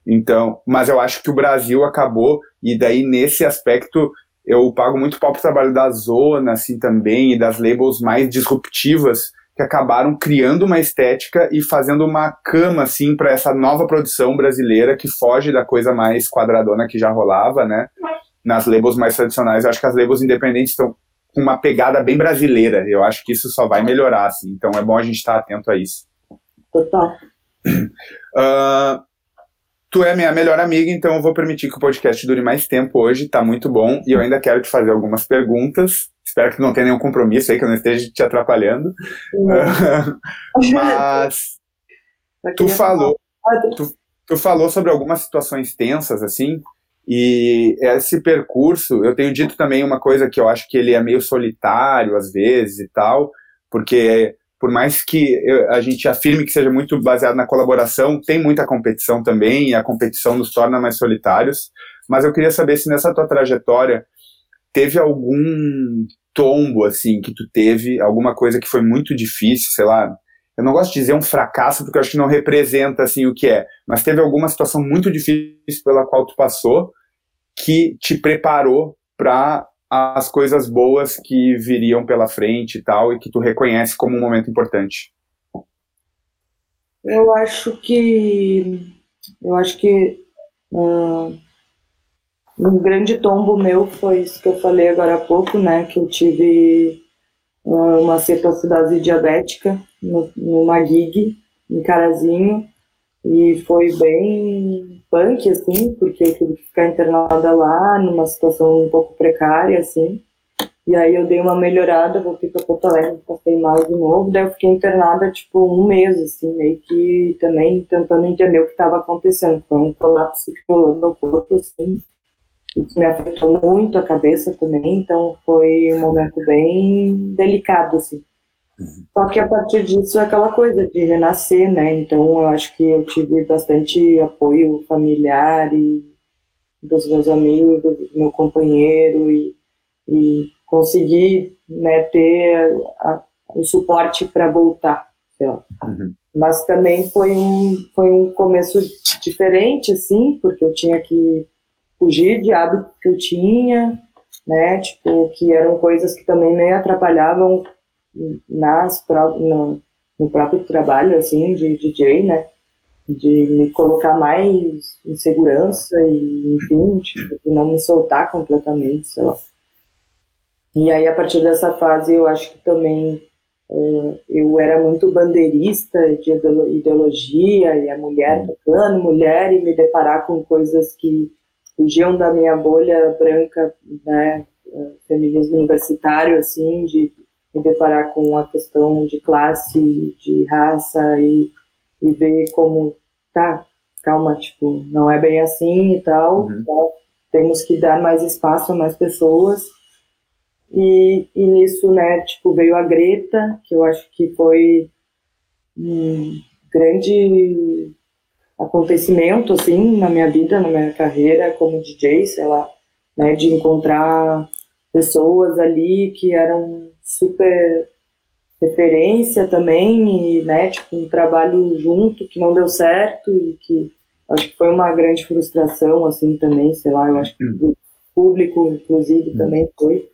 Então, mas eu acho que o Brasil acabou, e daí nesse aspecto eu pago muito pau pro trabalho da Zona, assim, também, e das labels mais disruptivas, que acabaram criando uma estética e fazendo uma cama, assim, para essa nova produção brasileira que foge da coisa mais quadradona que já rolava, né? Nas labels mais tradicionais. Eu acho que as labels independentes estão com uma pegada bem brasileira. Eu acho que isso só vai melhorar, assim. Então é bom a gente estar tá atento a isso. Total. Uh, [clears throat] tu é minha melhor amiga, então eu vou permitir que o podcast dure mais tempo hoje, tá muito bom. E eu ainda quero te fazer algumas perguntas. Espero que não tenha nenhum compromisso aí, que eu não esteja te atrapalhando. [laughs] Mas [laughs] tu falou, tu, tu falou sobre algumas situações tensas, assim, e esse percurso, eu tenho dito também uma coisa que eu acho que ele é meio solitário às vezes e tal, porque por mais que a gente afirme que seja muito baseado na colaboração, tem muita competição também, e a competição nos torna mais solitários. Mas eu queria saber se nessa tua trajetória teve algum tombo, assim, que tu teve, alguma coisa que foi muito difícil, sei lá. Eu não gosto de dizer um fracasso, porque eu acho que não representa, assim, o que é. Mas teve alguma situação muito difícil pela qual tu passou que te preparou para as coisas boas que viriam pela frente e tal, e que tu reconhece como um momento importante? Eu acho que. Eu acho que. Um, um grande tombo meu foi isso que eu falei agora há pouco, né? Que eu tive uma cetoacidose diabética numa gig em Carazinho e foi bem punk, assim, porque eu tive que ficar internada lá, numa situação um pouco precária, assim. E aí eu dei uma melhorada, voltei pra Porto Alegre, passei mal de novo, daí eu fiquei internada, tipo, um mês, assim, meio que também tentando entender o que estava acontecendo. Foi um colapso que rolou no corpo, assim. Isso me afetou muito a cabeça também, então foi um momento bem delicado, assim. Só que a partir disso é aquela coisa de renascer, né? Então eu acho que eu tive bastante apoio familiar e dos meus amigos, do meu companheiro e, e consegui né, ter a, o suporte para voltar. Uhum. Mas também foi um, foi um começo diferente, assim, porque eu tinha que fugir de hábitos que eu tinha, né? Tipo, que eram coisas que também me atrapalhavam nas, no, no próprio trabalho, assim, de DJ, né? De me colocar mais em segurança e, enfim, tipo, de não me soltar completamente, sei lá. E aí, a partir dessa fase, eu acho que também é, eu era muito bandeirista de ideologia e a mulher tocando mulher e me deparar com coisas que fugiam da minha bolha branca, né, é, feminismo universitário, assim, de me deparar com a questão de classe, de raça e, e ver como, tá, calma, tipo, não é bem assim e tal, uhum. Então, temos que dar mais espaço a mais pessoas. E, e nisso, né, tipo, veio a Greta, que eu acho que foi um grande acontecimento, assim, na minha vida, na minha carreira como DJ, sei lá, né, de encontrar pessoas ali que eram super referência também e, né, tipo, um trabalho junto que não deu certo e que acho que foi uma grande frustração, assim, também, sei lá, eu acho que o público, inclusive, uhum. também foi.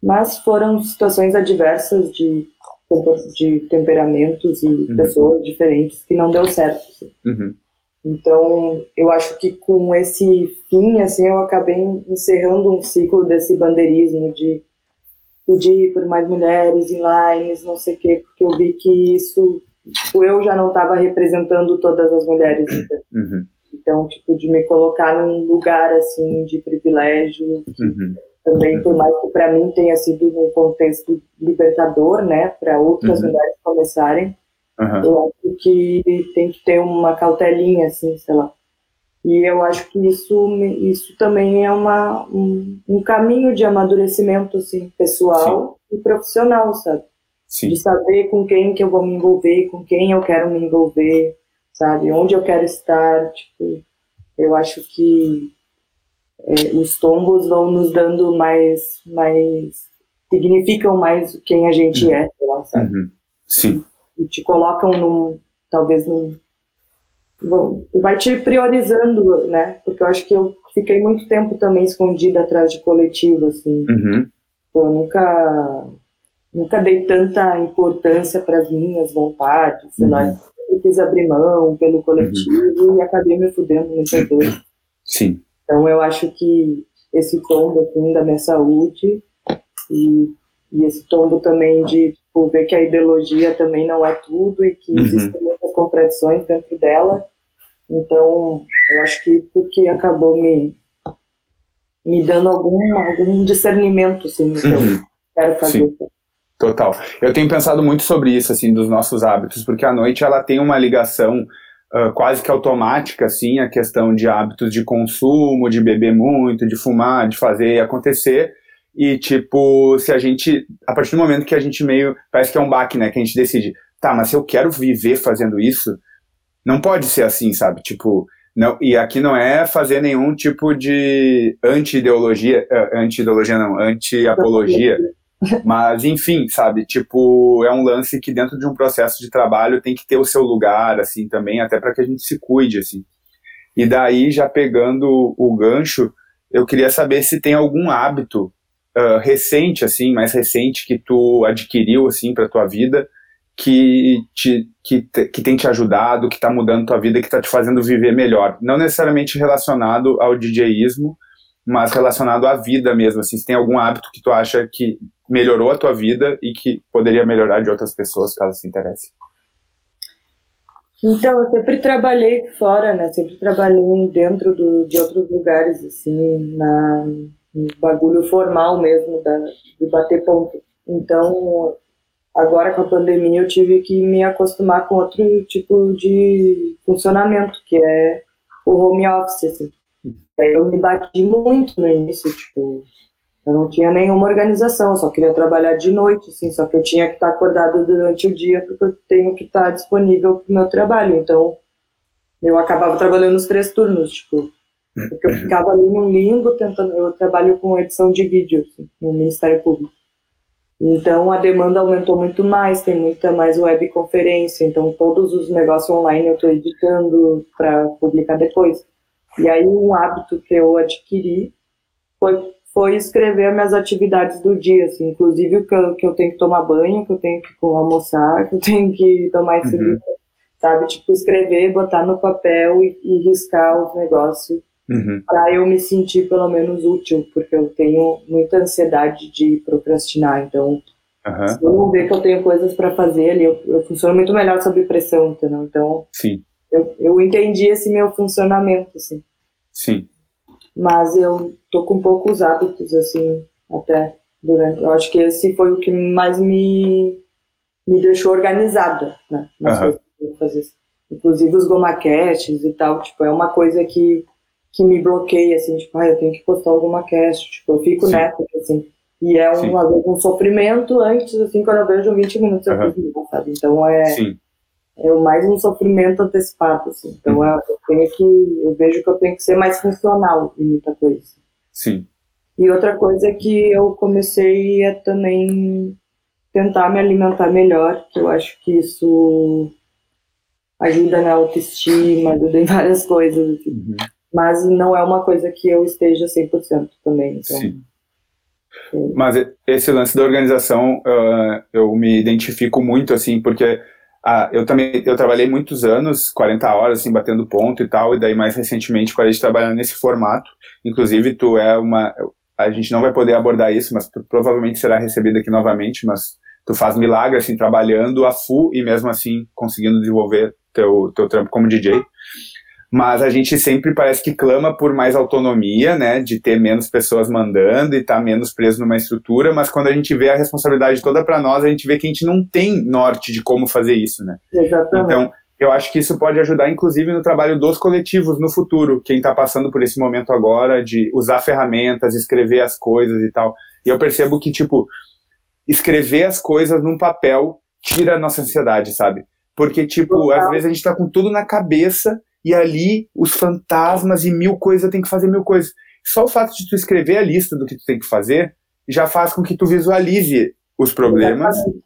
Mas foram situações adversas de, de temperamentos e uhum. pessoas diferentes que não deu certo. Assim. Uhum. Então, eu acho que com esse fim, assim, eu acabei encerrando um ciclo desse bandeirismo de pedir por mais mulheres em lines, não sei o quê, porque eu vi que isso, tipo, eu já não estava representando todas as mulheres. Uhum. Então, tipo, de me colocar num lugar, assim, de privilégio, uhum. também, por mais que para mim tenha sido num contexto libertador, né, para outras uhum. mulheres começarem, Uhum. Eu acho que tem que ter uma cautelinha, assim, sei lá. E eu acho que isso, isso também é uma, um, um caminho de amadurecimento, assim, pessoal Sim. e profissional, sabe? Sim. De saber com quem que eu vou me envolver, com quem eu quero me envolver, sabe? Onde eu quero estar, tipo, eu acho que é, os tombos vão nos dando mais, mais significam mais quem a gente uhum. é, lá, sabe? Uhum. Sim. E te colocam num, talvez num, bom, vai te priorizando, né? Porque eu acho que eu fiquei muito tempo também escondida atrás de coletivo, assim. Uhum. Eu nunca, nunca dei tanta importância para as minhas vontades, sei uhum. lá. Eu quis abrir mão pelo coletivo uhum. e acabei me fudendo muitas vezes. Sim. Então eu acho que esse tombo assim, da minha saúde e, e esse tombo também de tipo, ver que a ideologia também não é tudo e que uhum. existem muitas contradições dentro dela. Então, eu acho que isso que acabou me, me dando algum, algum discernimento, assim, que uhum. eu quero fazer. Sim. Total. Eu tenho pensado muito sobre isso, assim, dos nossos hábitos, porque a noite ela tem uma ligação uh, quase que automática, assim, a questão de hábitos de consumo, de beber muito, de fumar, de fazer acontecer. E, tipo, se a gente, a partir do momento que a gente meio, parece que é um baque, né, que a gente decide, tá, mas se eu quero viver fazendo isso, não pode ser assim, sabe? Tipo, não, e aqui não é fazer nenhum tipo de anti-ideologia, uh, anti-ideologia não, anti-apologia, [laughs] mas enfim, sabe? Tipo, é um lance que dentro de um processo de trabalho tem que ter o seu lugar, assim, também, até para que a gente se cuide, assim. E daí, já pegando o gancho, eu queria saber se tem algum hábito uh, recente, assim, mais recente que tu adquiriu, assim, para tua vida, que, te, que, te, que tem te ajudado, que está mudando tua vida, que está te fazendo viver melhor. Não necessariamente relacionado ao DJismo, mas relacionado à vida mesmo. Assim, se tem algum hábito que tu acha que melhorou a tua vida e que poderia melhorar de outras pessoas, caso se interesse. Então, eu sempre trabalhei fora, né? Sempre trabalhei dentro do, de outros lugares, assim, na, no bagulho formal mesmo, da, de bater ponto. Então, agora com a pandemia eu tive que me acostumar com outro tipo de funcionamento, que é o home office, assim. Eu me bati muito no início, tipo, eu não tinha nenhuma organização, só queria trabalhar de noite, assim, só que eu tinha que estar acordado durante o dia porque eu tenho que estar disponível para o meu trabalho. Então, eu acabava trabalhando os três turnos, tipo, porque eu ficava ali no limbo tentando. Eu trabalho com edição de vídeo assim, no Ministério Público. Então a demanda aumentou muito mais, tem muita mais webconferência, então todos os negócios online eu estou editando para publicar depois. E aí um hábito que eu adquiri foi, foi escrever minhas atividades do dia, assim, inclusive o que eu, que eu tenho que tomar banho, que eu tenho que almoçar, que eu tenho que tomar esse uhum. sabe? Tipo, escrever, botar no papel e, e riscar os negócios uhum. para eu me sentir pelo menos útil, porque eu tenho muita ansiedade de procrastinar. Então, uhum. se eu não ver que eu tenho coisas para fazer ali, eu, eu, funciono muito melhor sob pressão, entendeu? Então, Sim. Eu, eu entendi esse meu funcionamento, assim. Sim. Mas eu tô com poucos hábitos, assim, até durante. Eu acho que esse foi o que mais me, me deixou organizada, né? Nas uhum. coisas que eu. Inclusive os gomaquetes e tal, tipo, é uma coisa que que me bloqueia, assim, tipo, ah, eu tenho que postar alguma cast, tipo, eu fico Sim. nessa, assim. E é um, às vezes, um sofrimento antes, assim, quando eu vejo 20 minutos eu uhum. fiz, sabe? Então é, Sim. é mais um sofrimento antecipado, assim. Então uhum. eu, tenho que, eu vejo que eu tenho que ser mais funcional em muita coisa. Sim. E outra coisa que eu comecei é também tentar me alimentar melhor, que eu acho que isso ajuda na autoestima, ajuda em várias coisas, assim. Uhum mas não é uma coisa que eu esteja 100% também. Então, Sim. Sim. Mas esse lance da organização, uh, eu me identifico muito, assim, porque uh, eu também, eu trabalhei muitos anos, 40 horas, assim, batendo ponto e tal, e daí mais recentemente parei de trabalhar nesse formato. Inclusive, tu é uma, a gente não vai poder abordar isso, mas tu provavelmente será recebido aqui novamente, mas tu faz milagre, assim, trabalhando a full e mesmo assim conseguindo desenvolver teu, teu trampo como DJ mas a gente sempre parece que clama por mais autonomia, né, de ter menos pessoas mandando e estar tá menos preso numa estrutura, mas quando a gente vê a responsabilidade toda para nós, a gente vê que a gente não tem norte de como fazer isso, né? Exatamente. Então, eu acho que isso pode ajudar, inclusive, no trabalho dos coletivos no futuro, quem está passando por esse momento agora de usar ferramentas, escrever as coisas e tal. E eu percebo que, tipo, escrever as coisas num papel tira a nossa ansiedade, sabe? Porque, tipo, Total. às vezes a gente está com tudo na cabeça e ali os fantasmas e mil coisas tem que fazer mil coisas. Só o fato de tu escrever a lista do que tu tem que fazer já faz com que tu visualize os problemas Exatamente.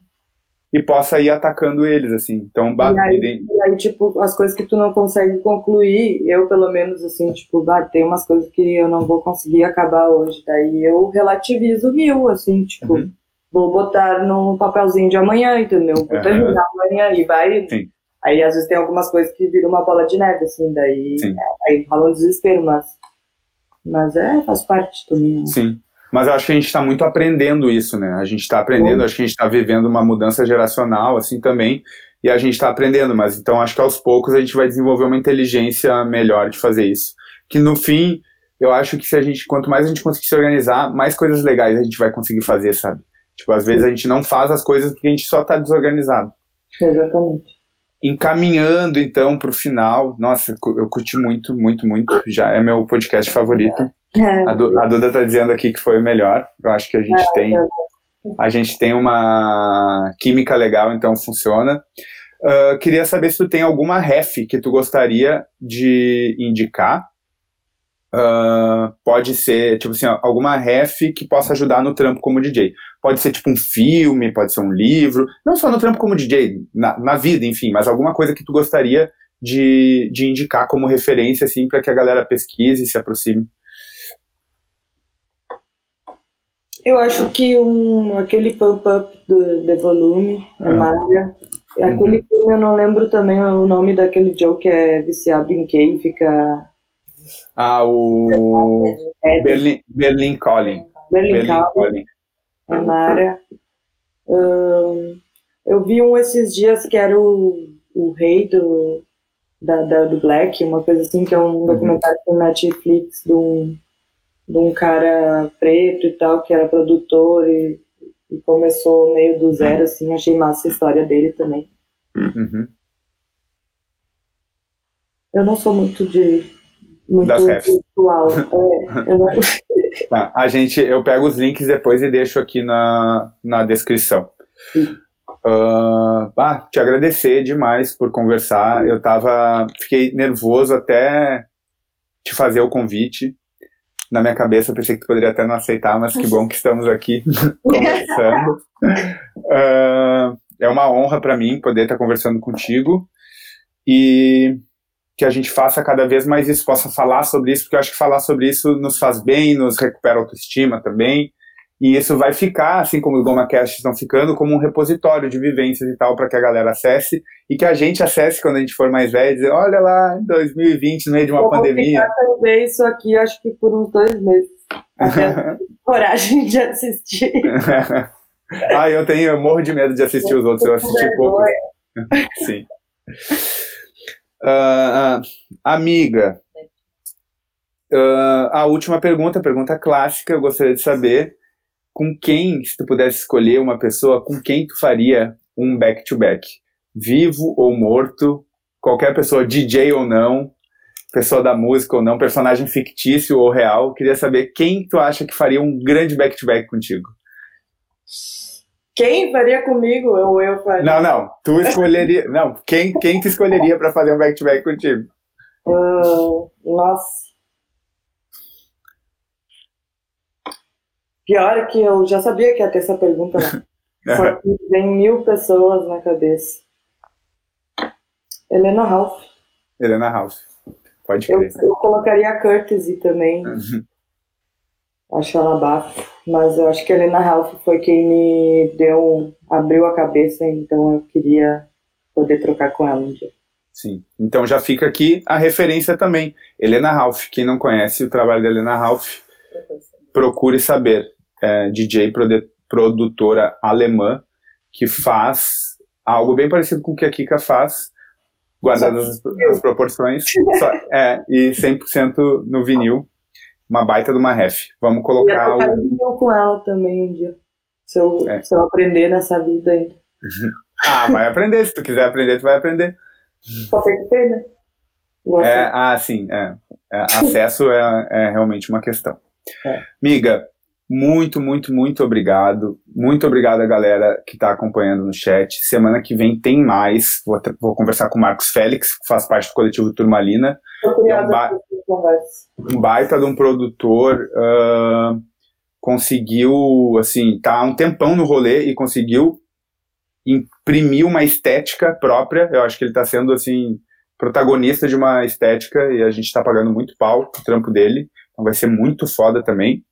e possa ir atacando eles, assim. Então, e aí, e aí, tipo, as coisas que tu não consegue concluir, eu pelo menos, assim, tipo, tem umas coisas que eu não vou conseguir acabar hoje. Daí eu relativizo mil, assim, tipo, uhum. vou botar no papelzinho de amanhã, entendeu? Vou terminar amanhã e vai. Sim. Aí às vezes tem algumas coisas que viram uma bola de neve, assim, daí aí rola um desespero, mas, mas é, faz parte também. Né? Sim. Mas eu acho que a gente está muito aprendendo isso, né? A gente está aprendendo, Bom. acho que a gente está vivendo uma mudança geracional, assim, também, e a gente está aprendendo, mas então acho que aos poucos a gente vai desenvolver uma inteligência melhor de fazer isso. Que no fim, eu acho que se a gente, quanto mais a gente conseguir se organizar, mais coisas legais a gente vai conseguir fazer, sabe? Tipo, às vezes a gente não faz as coisas porque a gente só está desorganizado. Exatamente. Encaminhando então para o final, nossa, eu curti muito, muito, muito. Já é meu podcast favorito. A, du, a Duda está dizendo aqui que foi o melhor. Eu acho que a gente tem a gente tem uma química legal, então funciona. Uh, queria saber se tu tem alguma ref que tu gostaria de indicar. Uh, pode ser, tipo assim, alguma ref que possa ajudar no trampo como DJ. Pode ser tipo um filme, pode ser um livro, não só no trampo como DJ, na, na vida, enfim, mas alguma coisa que tu gostaria de, de indicar como referência, assim, para que a galera pesquise e se aproxime. Eu acho que um, aquele pump-up do The Volume, a uhum. Mária, aquele uhum. filme eu não lembro também o nome daquele Joe que é viciado em quem fica... Ah, o é, Berlin, Berlin Calling. Berlin, Berlin Calling. A Mária. Um, eu vi um esses dias que era o, o rei do, da, da, do Black, uma coisa assim, que é um uhum. documentário do Netflix de um de um cara preto e tal, que era produtor e, e começou meio do zero, assim, achei massa a história dele também. Uhum. Eu não sou muito de muito virtual. É, eu não... [laughs] tá, a gente, eu pego os links depois e deixo aqui na, na descrição. Uh, ah, te agradecer demais por conversar. Eu tava, fiquei nervoso até te fazer o convite na minha cabeça eu pensei que tu poderia até não aceitar, mas que bom que estamos aqui [laughs] conversando. Uh, é uma honra para mim poder estar conversando contigo e que a gente faça cada vez mais isso, possa falar sobre isso, porque eu acho que falar sobre isso nos faz bem, nos recupera a autoestima também. E isso vai ficar, assim como os GomaCasts estão ficando, como um repositório de vivências e tal, para que a galera acesse e que a gente acesse quando a gente for mais velho e dizer: olha lá, em 2020, no meio de uma eu pandemia. Eu vou ver isso aqui, acho que por uns dois meses. Até [laughs] coragem de assistir. [laughs] ah, eu tenho, eu morro de medo de assistir os outros, eu assisti pouco. [laughs] Sim. Uh, amiga, uh, a última pergunta, pergunta clássica, eu gostaria de saber com quem, se tu pudesse escolher uma pessoa, com quem tu faria um back-to-back? -back? Vivo ou morto, qualquer pessoa, DJ ou não, pessoa da música ou não, personagem fictício ou real, queria saber quem tu acha que faria um grande back-to-back -back contigo. Quem faria comigo ou eu faria? Não, não, tu [laughs] escolheria, não, quem, quem tu escolheria para fazer um back-to-back -back contigo? Uh, nossa. Pior que eu já sabia que ia ter essa pergunta, né? [laughs] Só que vem mil pessoas na cabeça. Helena Ralph. Helena Ralph. Pode crer. Eu, eu colocaria a Curtis também. Uhum. Acho ela bafo. Mas eu acho que a Helena Ralph foi quem me deu, abriu a cabeça, então eu queria poder trocar com ela um dia. Sim. Então já fica aqui a referência também. Helena Ralph. Quem não conhece o trabalho da Helena Ralph, procure saber é, DJ produtora alemã que faz algo bem parecido com o que a Kika faz, guardadas as, as, proporções, [laughs] só, é, e 100% no vinil, uma baita de uma ref. Vamos colocar eu o... vinil com ela também um dia, se eu, é. se eu aprender nessa vida ainda. [laughs] ah, vai aprender, se tu quiser aprender, tu vai aprender. Só tem que ter, né? É, ah, sim, é. é acesso é, é realmente uma questão. É. Miga, Muito, muito, muito obrigado. Muito obrigado a galera que está acompanhando no chat. Semana que vem tem mais. Vou, vou, conversar com o Marcos Félix, que faz parte do coletivo Turmalina. É um, ba um baita de um produtor. Uh, conseguiu, assim, tá um tempão no rolê e conseguiu imprimir uma estética própria. Eu acho que ele está sendo, assim, protagonista de uma estética e a gente está pagando muito pau o trampo dele. Então vai ser muito foda também.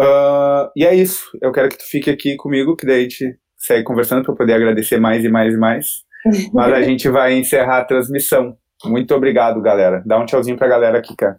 Uh, e é isso. Eu quero que tu fique aqui comigo, que daí a gente segue conversando para poder agradecer mais e mais e mais. Mas a [laughs] gente vai encerrar a transmissão. Muito obrigado, galera. Dá um tchauzinho pra galera aqui, cara.